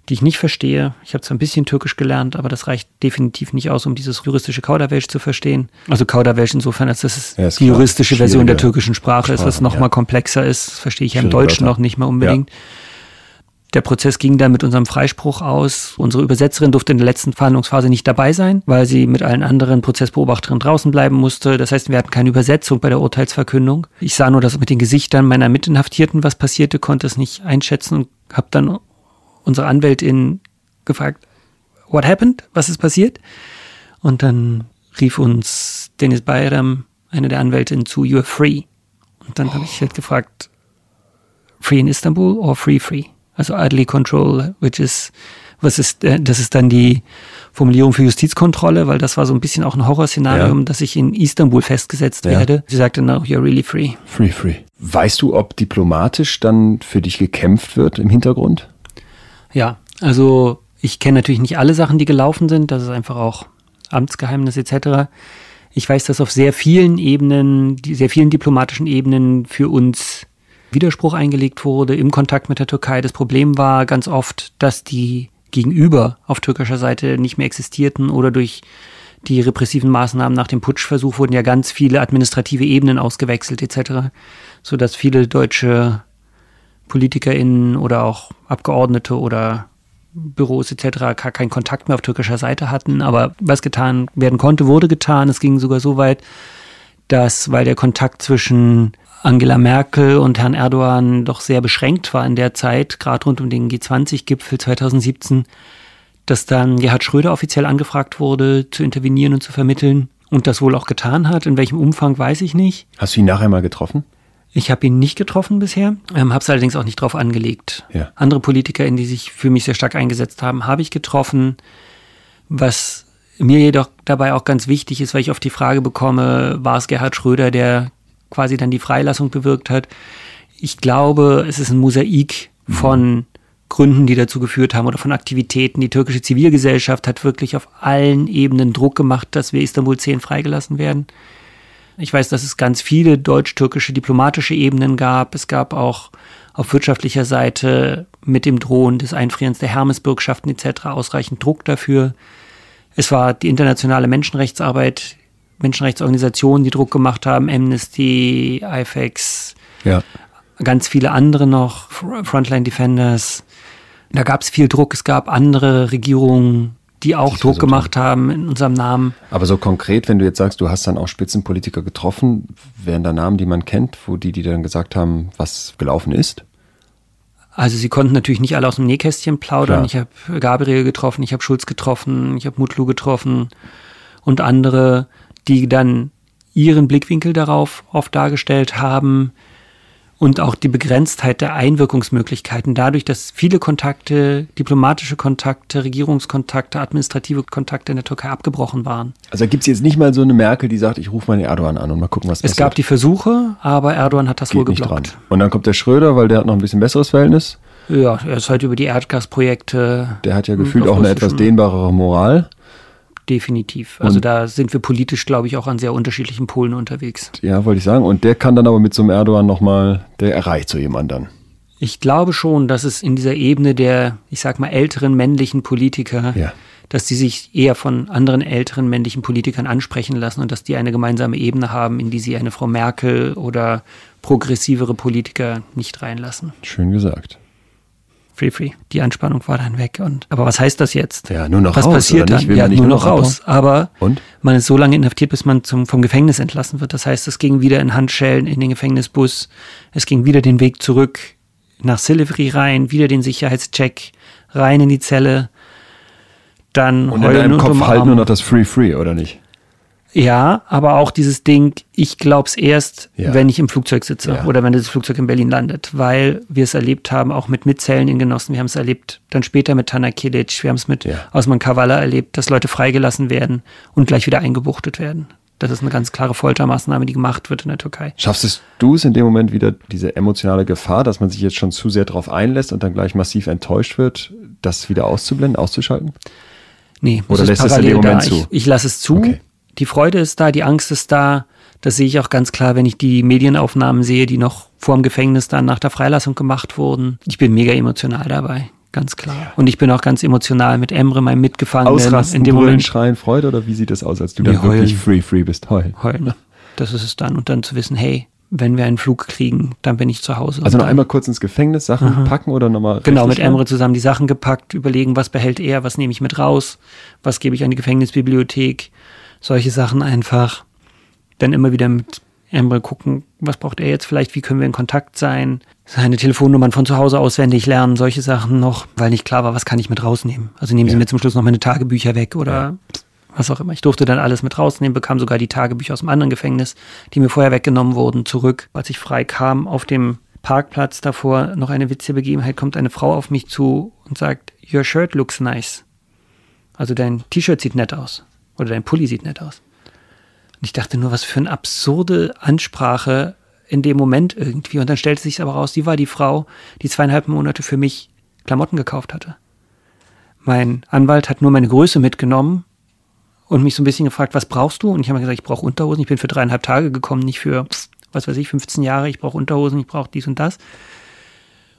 die ich nicht verstehe. Ich habe zwar ein bisschen Türkisch gelernt, aber das reicht definitiv nicht aus, um dieses juristische Kauderwelsch zu verstehen. Also Kauderwelsch insofern, als das ja, die juristische Version der türkischen Sprache, Sprache ist, was nochmal ja. komplexer ist. Das verstehe ich ja im Deutschen Wörter. noch nicht mal unbedingt. Ja. Der Prozess ging dann mit unserem Freispruch aus. Unsere Übersetzerin durfte in der letzten Verhandlungsphase nicht dabei sein, weil sie mit allen anderen Prozessbeobachterinnen draußen bleiben musste. Das heißt, wir hatten keine Übersetzung bei der Urteilsverkündung. Ich sah nur, dass mit den Gesichtern meiner Mitinhaftierten was passierte, konnte es nicht einschätzen und habe dann unsere Anwältin gefragt, what happened? Was ist passiert? Und dann rief uns Dennis Bayram, eine der Anwältinnen, zu, you're free. Und dann oh. habe ich halt gefragt, free in Istanbul or free free? Also idly control, which is, was ist, äh, das ist dann die Formulierung für Justizkontrolle, weil das war so ein bisschen auch ein Horrorszenario, Ja. dass ich in Istanbul festgesetzt Ja. werde. Sie sagte, no, you're really free. Free, free. Weißt du, ob diplomatisch dann für dich gekämpft wird im Hintergrund? Ja, also ich kenne natürlich nicht alle Sachen, die gelaufen sind. Das ist einfach auch Amtsgeheimnis etc. Ich weiß, dass auf sehr vielen Ebenen, sehr vielen diplomatischen Ebenen für uns Widerspruch eingelegt wurde im Kontakt mit der Türkei. Das Problem war ganz oft, dass die Gegenüber auf türkischer Seite nicht mehr existierten oder durch die repressiven Maßnahmen nach dem Putschversuch wurden ja ganz viele administrative Ebenen ausgewechselt etc., sodass viele deutsche PolitikerInnen oder auch Abgeordnete oder Büros etc. keinen Kontakt mehr auf türkischer Seite hatten. Aber was getan werden konnte, wurde getan. Es ging sogar so weit, dass, weil der Kontakt zwischen Angela Merkel und Herrn Erdogan doch sehr beschränkt war in der Zeit, gerade rund um den G20-Gipfel 2017, dass dann Gerhard Schröder offiziell angefragt wurde, zu intervenieren und zu vermitteln und das wohl auch getan hat. In welchem Umfang weiß ich nicht. Hast du ihn nachher mal getroffen? Ich habe ihn nicht getroffen bisher, ähm, habe es allerdings auch nicht drauf angelegt. Ja. Andere PolitikerInnen, die sich für mich sehr stark eingesetzt haben, habe ich getroffen. Was mir jedoch dabei auch ganz wichtig ist, weil ich oft die Frage bekomme, war es Gerhard Schröder, der quasi dann die Freilassung bewirkt hat. Ich glaube, es ist ein Mosaik von Gründen, die dazu geführt haben oder von Aktivitäten. Die türkische Zivilgesellschaft hat wirklich auf allen Ebenen Druck gemacht, dass wir Istanbul 10 freigelassen werden. Ich weiß, dass es ganz viele deutsch-türkische diplomatische Ebenen gab. Es gab auch auf wirtschaftlicher Seite mit dem Drohen des Einfrierens der Hermesbürgschaften etc. ausreichend Druck dafür. Es war die internationale Menschenrechtsarbeit, Menschenrechtsorganisationen, die Druck gemacht haben, Amnesty, IFEX, Ja. ganz viele andere noch, Frontline Defenders. Da gab es viel Druck. Es gab andere Regierungen, die auch Druck versucht gemacht haben in unserem Namen. Aber so konkret, wenn du jetzt sagst, du hast dann auch Spitzenpolitiker getroffen, wären da Namen, die man kennt, wo die, die dann gesagt haben, was gelaufen ist? Also sie konnten natürlich nicht alle aus dem Nähkästchen plaudern. Klar. Ich habe Gabriel getroffen, ich habe Schulz getroffen, ich habe Mutlu getroffen und andere, die dann ihren Blickwinkel darauf oft dargestellt haben und auch die Begrenztheit der Einwirkungsmöglichkeiten dadurch, dass viele Kontakte, diplomatische Kontakte, Regierungskontakte, administrative Kontakte in der Türkei abgebrochen waren. Also gibt es jetzt nicht mal so eine Merkel, die sagt, ich rufe mal den Erdogan an und mal gucken, was Es passiert. gab die Versuche, aber Erdogan hat das wohl Geht nicht dran. geblockt. Und dann kommt der Schröder, weil der hat noch ein bisschen besseres Verhältnis. Ja, er ist halt über die Erdgasprojekte Der hat ja gefühlt auch eine etwas dehnbarere Moral. Definitiv. Also Und- da sind wir politisch, glaube ich, auch an sehr unterschiedlichen Polen unterwegs. Ja, wollte ich sagen. Und der kann dann aber mit so einem Erdogan nochmal, der erreicht so jemand dann. Ich glaube schon, dass es in dieser Ebene der, ich sag mal, älteren männlichen Politiker, Ja. dass die sich eher von anderen älteren männlichen Politikern ansprechen lassen und dass die eine gemeinsame Ebene haben, in die sie eine Frau Merkel oder progressivere Politiker nicht reinlassen. Schön gesagt. Free, free. Die Anspannung war dann weg. Und, aber was heißt das jetzt? Ja, nur noch was raus, passiert oder nicht? dann? Ja, nur noch noch raus. Aber Und? man ist so lange inhaftiert, bis man zum, vom Gefängnis entlassen wird. Das heißt, es ging wieder in Handschellen in den Gefängnisbus. Es ging wieder den Weg zurück nach Silivri rein, wieder den Sicherheitscheck, rein in die Zelle. Dann Und in deinem Kopf halt nur noch das Free Free, oder nicht? Ja, aber auch dieses Ding, ich glaub's erst, Ja. wenn ich im Flugzeug sitze Ja. oder wenn das Flugzeug in Berlin landet, weil wir es erlebt haben, auch mit Mitzellen in Genossen. Wir haben es erlebt, dann später mit Tana Kilic, wir haben es mit Ja. Osman Kavala erlebt, dass Leute freigelassen werden und gleich wieder eingebuchtet werden. Das ist eine ganz klare Foltermaßnahme, die gemacht wird in der Türkei. Schaffst du es in dem Moment wieder, diese emotionale Gefahr, dass man sich jetzt schon zu sehr darauf einlässt und dann gleich massiv enttäuscht wird, das wieder auszublenden, auszuschalten? Nee, Oder es lässt es in dem parallel da. Moment zu? Ich, ich lasse es zu. Okay. Die Freude ist da, die Angst ist da. Das sehe ich auch ganz klar, wenn ich die Medienaufnahmen sehe, die noch vor dem Gefängnis dann nach der Freilassung gemacht wurden. Ich bin mega emotional dabei, ganz klar. Und ich bin auch ganz emotional mit Emre, meinem Mitgefangenen. Ausrasten, in dem brüllen, Moment schreien, Freude oder wie sieht das aus, als du Nee, dann wirklich heulen. Free Free bist? Heulen. heulen. Das ist es dann. Und dann zu wissen, hey, wenn wir einen Flug kriegen, dann bin ich zu Hause. Also noch einmal kurz ins Gefängnis, Sachen packen oder nochmal Genau, mit? Emre zusammen die Sachen gepackt, überlegen, was behält er, was nehme ich mit raus, was gebe ich an die Gefängnisbibliothek, solche Sachen einfach. Dann immer wieder mit Emre gucken, was braucht er jetzt vielleicht, wie können wir in Kontakt sein, seine Telefonnummern von zu Hause auswendig lernen, solche Sachen noch, weil nicht klar war, was kann ich mit rausnehmen. Also nehmen Sie Ja. mir zum Schluss noch meine Tagebücher weg oder was auch immer. Ich durfte dann alles mit rausnehmen, bekam sogar die Tagebücher aus dem anderen Gefängnis, die mir vorher weggenommen wurden, zurück. Als ich frei kam auf dem Parkplatz davor noch eine witzige Begebenheit, kommt eine Frau auf mich zu und sagt, Your shirt looks nice. Also dein T-Shirt sieht nett aus. Oder dein Pulli sieht nett aus. Und ich dachte nur, was für eine absurde Ansprache in dem Moment irgendwie. Und dann stellte sich aber raus, sie war die Frau, die zweieinhalb Monate für mich Klamotten gekauft hatte. Mein Anwalt hat nur meine Größe mitgenommen und mich so ein bisschen gefragt, was brauchst du? Und ich habe gesagt, ich brauche Unterhosen. Ich bin für dreieinhalb Tage gekommen, nicht für, was weiß ich, 15 Jahre. Ich brauche Unterhosen, ich brauche dies und das.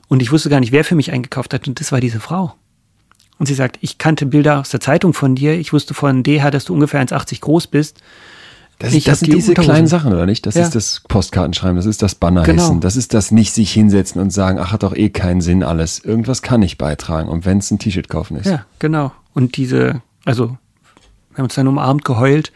Und ich wusste gar nicht, wer für mich eingekauft hat. Und das war diese Frau. Und sie sagt, ich kannte Bilder aus der Zeitung von dir. Ich wusste von DH, dass du ungefähr 1,80 groß bist. Das, ich das sind die diese Unterhosen. kleinen Sachen, oder nicht? Das ja. ist das Postkartenschreiben, das ist das Banner genau. das ist das nicht sich hinsetzen und sagen, ach, hat doch eh keinen Sinn alles. Irgendwas kann ich beitragen. Und wenn es ein T-Shirt kaufen ist. Ja, genau. Und diese, also, wir haben uns dann umarmt, geheult.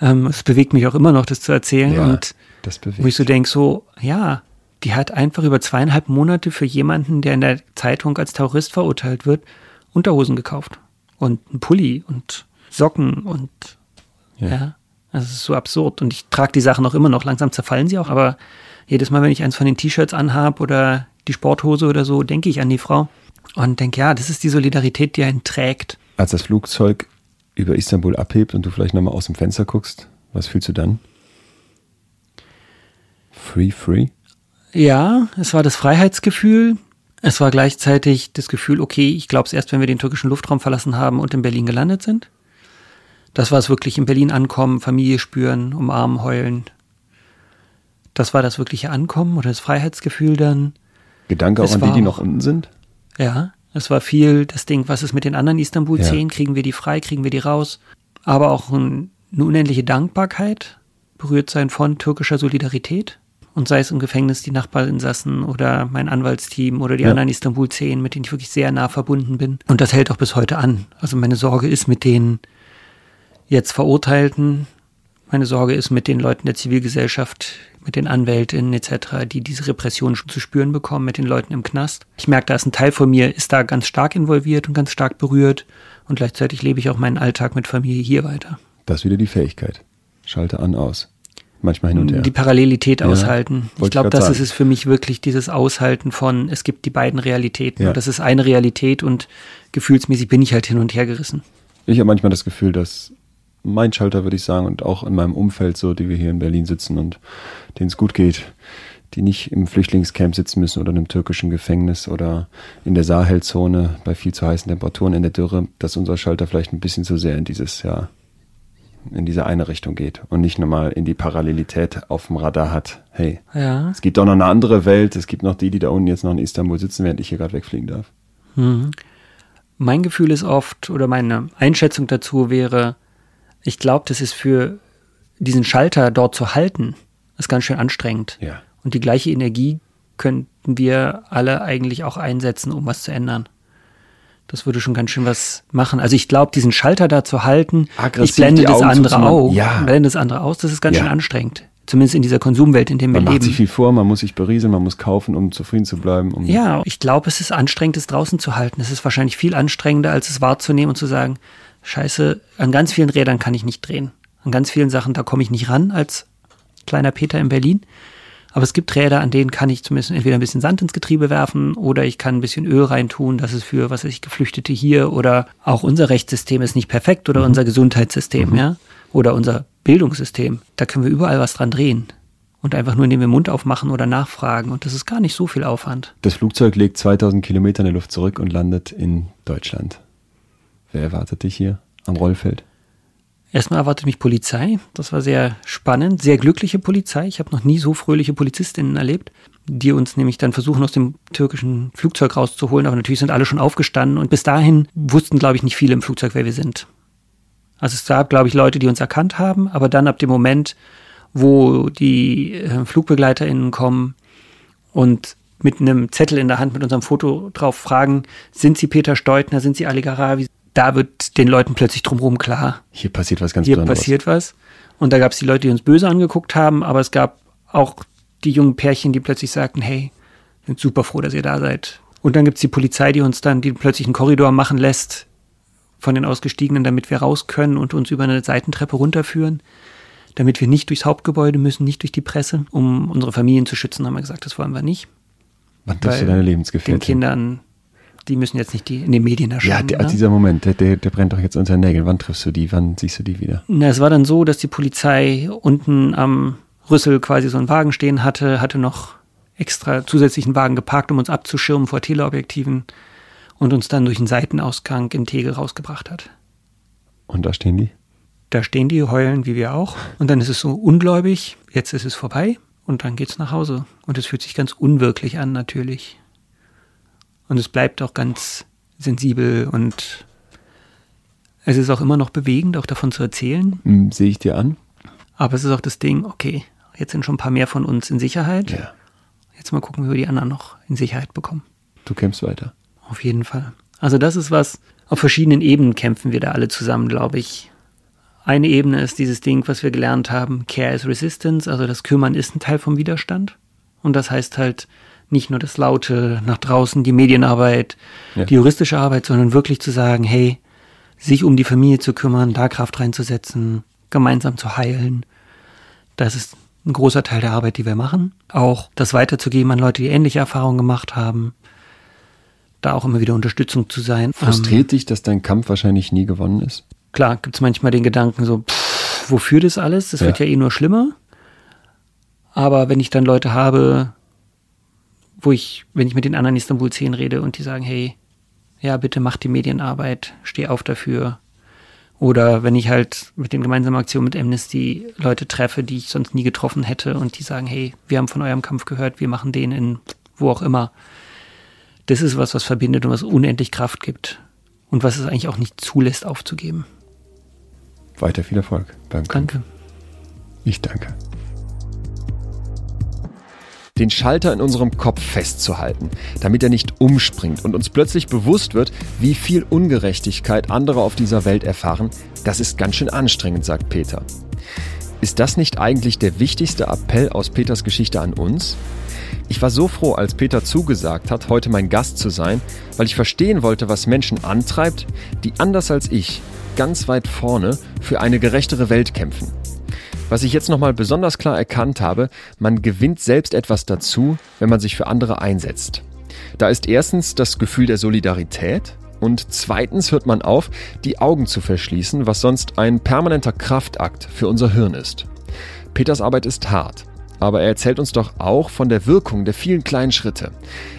Ähm, es bewegt mich auch immer noch, das zu erzählen. Ja, und das bewegt. wo ich so denke, so, ja, die hat einfach über zweieinhalb Monate für jemanden, der in der Zeitung als Terrorist verurteilt wird, Unterhosen gekauft. Und einen Pulli und Socken und ja. ja das ist so absurd. Und ich trage die Sachen auch immer noch. Langsam zerfallen sie auch. Aber jedes Mal, wenn ich eins von den T-Shirts anhab oder die Sporthose oder so, denke ich an die Frau und denke, ja, das ist die Solidarität, die einen trägt. Als das Flugzeug über Istanbul abhebt und du vielleicht nochmal aus dem Fenster guckst, was fühlst du dann? Free, free? Ja, es war das Freiheitsgefühl. Es war gleichzeitig das Gefühl, okay, ich glaube es erst, wenn wir den türkischen Luftraum verlassen haben und in Berlin gelandet sind. Das war es wirklich in Berlin ankommen, Familie spüren, umarmen, heulen. Das war das wirkliche Ankommen oder das Freiheitsgefühl dann. Gedanke auch an die, die noch unten sind? Ja, es war viel das Ding, was ist mit den anderen Istanbul 10? Ja. Kriegen wir die frei? Kriegen wir die raus? Aber auch ein, eine unendliche Dankbarkeit, berührt sein von türkischer Solidarität. Und sei es im Gefängnis die Nachbarinsassen oder mein Anwaltsteam oder die ja. anderen Istanbul 10, mit denen ich wirklich sehr nah verbunden bin. Und das hält auch bis heute an. Also meine Sorge ist mit denen, jetzt Verurteilten. Meine Sorge ist mit den Leuten der Zivilgesellschaft, mit den Anwältinnen etc., die diese Repression zu spüren bekommen, mit den Leuten im Knast. Ich merke, da ist ein Teil von mir, ist da ganz stark involviert und ganz stark berührt und gleichzeitig lebe ich auch meinen Alltag mit Familie hier weiter. Das ist wieder die Fähigkeit. Schalte an, aus. Manchmal hin und her. Die Parallelität ja, aushalten. Ich glaube, das sagen. ist es für mich wirklich, dieses Aushalten von, es gibt die beiden Realitäten. Ja. das ist eine Realität und gefühlsmäßig bin ich halt hin und her gerissen. Ich habe manchmal das Gefühl, dass mein Schalter, würde ich sagen, und auch in meinem Umfeld, so die wir hier in Berlin sitzen und denen es gut geht, die nicht im Flüchtlingscamp sitzen müssen oder in einem türkischen Gefängnis oder in der Sahelzone bei viel zu heißen Temperaturen in der Dürre, dass unser Schalter vielleicht ein bisschen zu sehr in dieses, ja, in diese eine Richtung geht und nicht nochmal in die Parallelität auf dem Radar hat. Hey, ja. es gibt doch noch eine andere Welt, es gibt noch die, die da unten jetzt noch in Istanbul sitzen, während ich hier gerade wegfliegen darf. Mhm. Mein Gefühl ist oft, oder meine Einschätzung dazu wäre, ich glaube, das ist für diesen Schalter dort zu halten, ist ganz schön anstrengend. Ja. Und die gleiche Energie könnten wir alle eigentlich auch einsetzen, um was zu ändern. Das würde schon ganz schön was machen. Also ich glaube, diesen Schalter da zu halten, Aggressiv ich blende das andere auch, ja. blende das andere aus, das ist ganz ja. schön anstrengend. Zumindest in dieser Konsumwelt, in der wir leben. Man macht sich viel vor, man muss sich berieseln, man muss kaufen, um zufrieden zu bleiben. Um ja, ich glaube, es ist anstrengend, es draußen zu halten. Es ist wahrscheinlich viel anstrengender, als es wahrzunehmen und zu sagen, scheiße, an ganz vielen Rädern kann ich nicht drehen. An ganz vielen Sachen, da komme ich nicht ran als kleiner Peter in Berlin. Aber es gibt Räder, an denen kann ich zumindest entweder ein bisschen Sand ins Getriebe werfen oder ich kann ein bisschen Öl reintun. Das ist für, was weiß ich, Geflüchtete hier oder auch unser Rechtssystem ist nicht perfekt oder mhm. unser Gesundheitssystem, mhm. ja. Oder unser Bildungssystem. Da können wir überall was dran drehen. Und einfach nur, indem wir Mund aufmachen oder nachfragen. Und das ist gar nicht so viel Aufwand. Das Flugzeug legt 2000 Kilometer in der Luft zurück und landet in Deutschland. Wer erwartet dich hier am Rollfeld? Erstmal erwartet mich Polizei. Das war sehr spannend, sehr glückliche Polizei. Ich habe noch nie so fröhliche Polizistinnen erlebt, die uns nämlich dann versuchen, aus dem türkischen Flugzeug rauszuholen. Aber natürlich sind alle schon aufgestanden und bis dahin wussten, glaube ich, nicht viele im Flugzeug, wer wir sind. Also es gab, glaube ich, Leute, die uns erkannt haben, aber dann ab dem Moment, wo die äh, FlugbegleiterInnen kommen und mit einem Zettel in der Hand mit unserem Foto drauf fragen, sind Sie Peter Steutner, sind Sie Ali Garavi? Da wird den Leuten plötzlich drumherum klar. Hier passiert was ganz Hier Besonderes. passiert was. Und da gab es die Leute, die uns böse angeguckt haben, aber es gab auch die jungen Pärchen, die plötzlich sagten, hey, bin super froh, dass ihr da seid. Und dann gibt es die Polizei, die uns dann die plötzlich einen Korridor machen lässt von den Ausgestiegenen, damit wir raus können und uns über eine Seitentreppe runterführen, damit wir nicht durchs Hauptgebäude müssen, nicht durch die Presse, um unsere Familien zu schützen, haben wir gesagt, das wollen wir nicht. Wann triffst du deine Lebensgefährtin? Den Kindern, die müssen jetzt nicht die, in den Medien erscheinen. Ja, der, ne? dieser Moment, der, der, der brennt doch jetzt unter den Nägeln. Wann triffst du die? Wann siehst du die wieder? Na, es war dann so, dass die Polizei unten am Rüssel quasi so einen Wagen stehen hatte, hatte noch extra zusätzlichen Wagen geparkt, um uns abzuschirmen vor Teleobjektiven und uns dann durch einen Seitenausgang im Tegel rausgebracht hat. Und da stehen die? Da stehen die, heulen wie wir auch. Und dann ist es so ungläubig, jetzt ist es vorbei und dann geht's nach Hause. Und es fühlt sich ganz unwirklich an, natürlich. Und es bleibt auch ganz sensibel und es ist auch immer noch bewegend, auch davon zu erzählen. Hm, Sehe ich dir an? Aber es ist auch das Ding, okay, jetzt sind schon ein paar mehr von uns in Sicherheit. Ja. Jetzt mal gucken, wie wir die anderen noch in Sicherheit bekommen. Du kämpfst weiter. Auf jeden Fall. Also das ist was, auf verschiedenen Ebenen kämpfen wir da alle zusammen, glaube ich. Eine Ebene ist dieses Ding, was wir gelernt haben, Care is Resistance, also das Kümmern ist ein Teil vom Widerstand. Und das heißt halt nicht nur das Laute nach draußen, die Medienarbeit, Ja. die juristische Arbeit, sondern wirklich zu sagen, hey, sich um die Familie zu kümmern, da Kraft reinzusetzen, gemeinsam zu heilen. Das ist ein großer Teil der Arbeit, die wir machen. Auch das weiterzugeben an Leute, die ähnliche Erfahrungen gemacht haben. Da auch immer wieder Unterstützung zu sein. Ähm, Frustriert dich, dass dein Kampf wahrscheinlich nie gewonnen ist? klar, gibt es manchmal den Gedanken so, pff, wofür das alles? Das wird Ja. ja eh nur schlimmer. Aber wenn ich dann Leute habe, wo ich, wenn ich mit den anderen Istanbul 10 rede und die sagen, hey, ja, bitte mach die Medienarbeit, steh auf dafür. Oder wenn ich halt mit den gemeinsamen Aktionen mit Amnesty Leute treffe, die ich sonst nie getroffen hätte und die sagen, hey, wir haben von eurem Kampf gehört, wir machen den in wo auch immer. Das ist was, was verbindet und was unendlich Kraft gibt. Und was es eigentlich auch nicht zulässt, aufzugeben. Weiter viel Erfolg beim Kampf. Danke. Ich danke. Den Schalter in unserem Kopf festzuhalten, damit er nicht umspringt und uns plötzlich bewusst wird, wie viel Ungerechtigkeit andere auf dieser Welt erfahren, das ist ganz schön anstrengend, sagt Peter. Ist das nicht eigentlich der wichtigste Appell aus Peters Geschichte an uns? Ich war so froh, als Peter zugesagt hat, heute mein Gast zu sein, weil ich verstehen wollte, was Menschen antreibt, die anders als ich ganz weit vorne für eine gerechtere Welt kämpfen. Was ich jetzt nochmal besonders klar erkannt habe, man gewinnt selbst etwas dazu, wenn man sich für andere einsetzt. Da ist erstens das Gefühl der Solidarität und zweitens hört man auf, die Augen zu verschließen, was sonst ein permanenter Kraftakt für unser Hirn ist. Peters Arbeit ist hart, aber er erzählt uns doch auch von der Wirkung der vielen kleinen Schritte.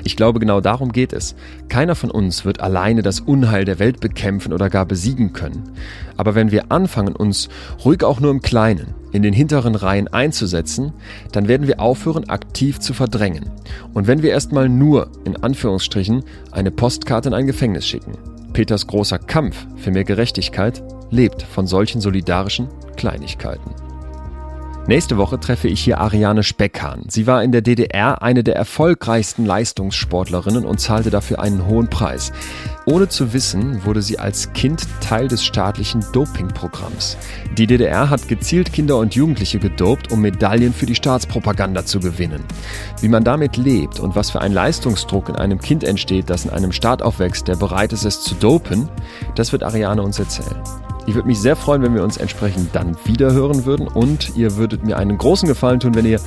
Ich glaube, genau darum geht es. Keiner von uns wird alleine das Unheil der Welt bekämpfen oder gar besiegen können. Aber wenn wir anfangen, uns ruhig auch nur im Kleinen in den hinteren Reihen einzusetzen, dann werden wir aufhören, aktiv zu verdrängen. Und wenn wir erstmal nur, in Anführungsstrichen, eine Postkarte in ein Gefängnis schicken. Peters großer Kampf für mehr Gerechtigkeit lebt von solchen solidarischen Kleinigkeiten. Nächste Woche treffe ich hier Ariane Speckhahn. Sie war in der DDR eine der erfolgreichsten Leistungssportlerinnen und zahlte dafür einen hohen Preis. Ohne zu wissen, wurde sie als Kind Teil des staatlichen Dopingprogramms. Die DDR hat gezielt Kinder und Jugendliche gedopt, um Medaillen für die Staatspropaganda zu gewinnen. Wie man damit lebt und was für ein Leistungsdruck in einem Kind entsteht, das in einem Staat aufwächst, der bereit ist, es zu dopen, das wird Ariane uns erzählen. Ich würde mich sehr freuen, wenn wir uns entsprechend dann wieder hören würden und ihr würdet mir einen großen Gefallen tun, wenn ihr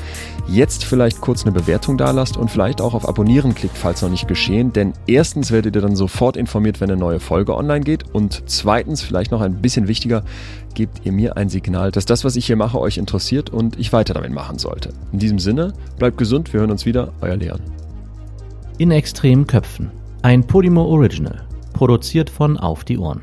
jetzt vielleicht kurz eine Bewertung da lasst und vielleicht auch auf Abonnieren klickt, falls noch nicht geschehen, denn erstens werdet ihr dann sofort informiert, wenn eine neue Folge online geht und zweitens, vielleicht noch ein bisschen wichtiger, gebt ihr mir ein Signal, dass das, was ich hier mache, euch interessiert und ich weiter damit machen sollte. In diesem Sinne, bleibt gesund, wir hören uns wieder, euer Leon. In extremen Köpfen. Ein Podimo Original. Produziert von Auf die Ohren.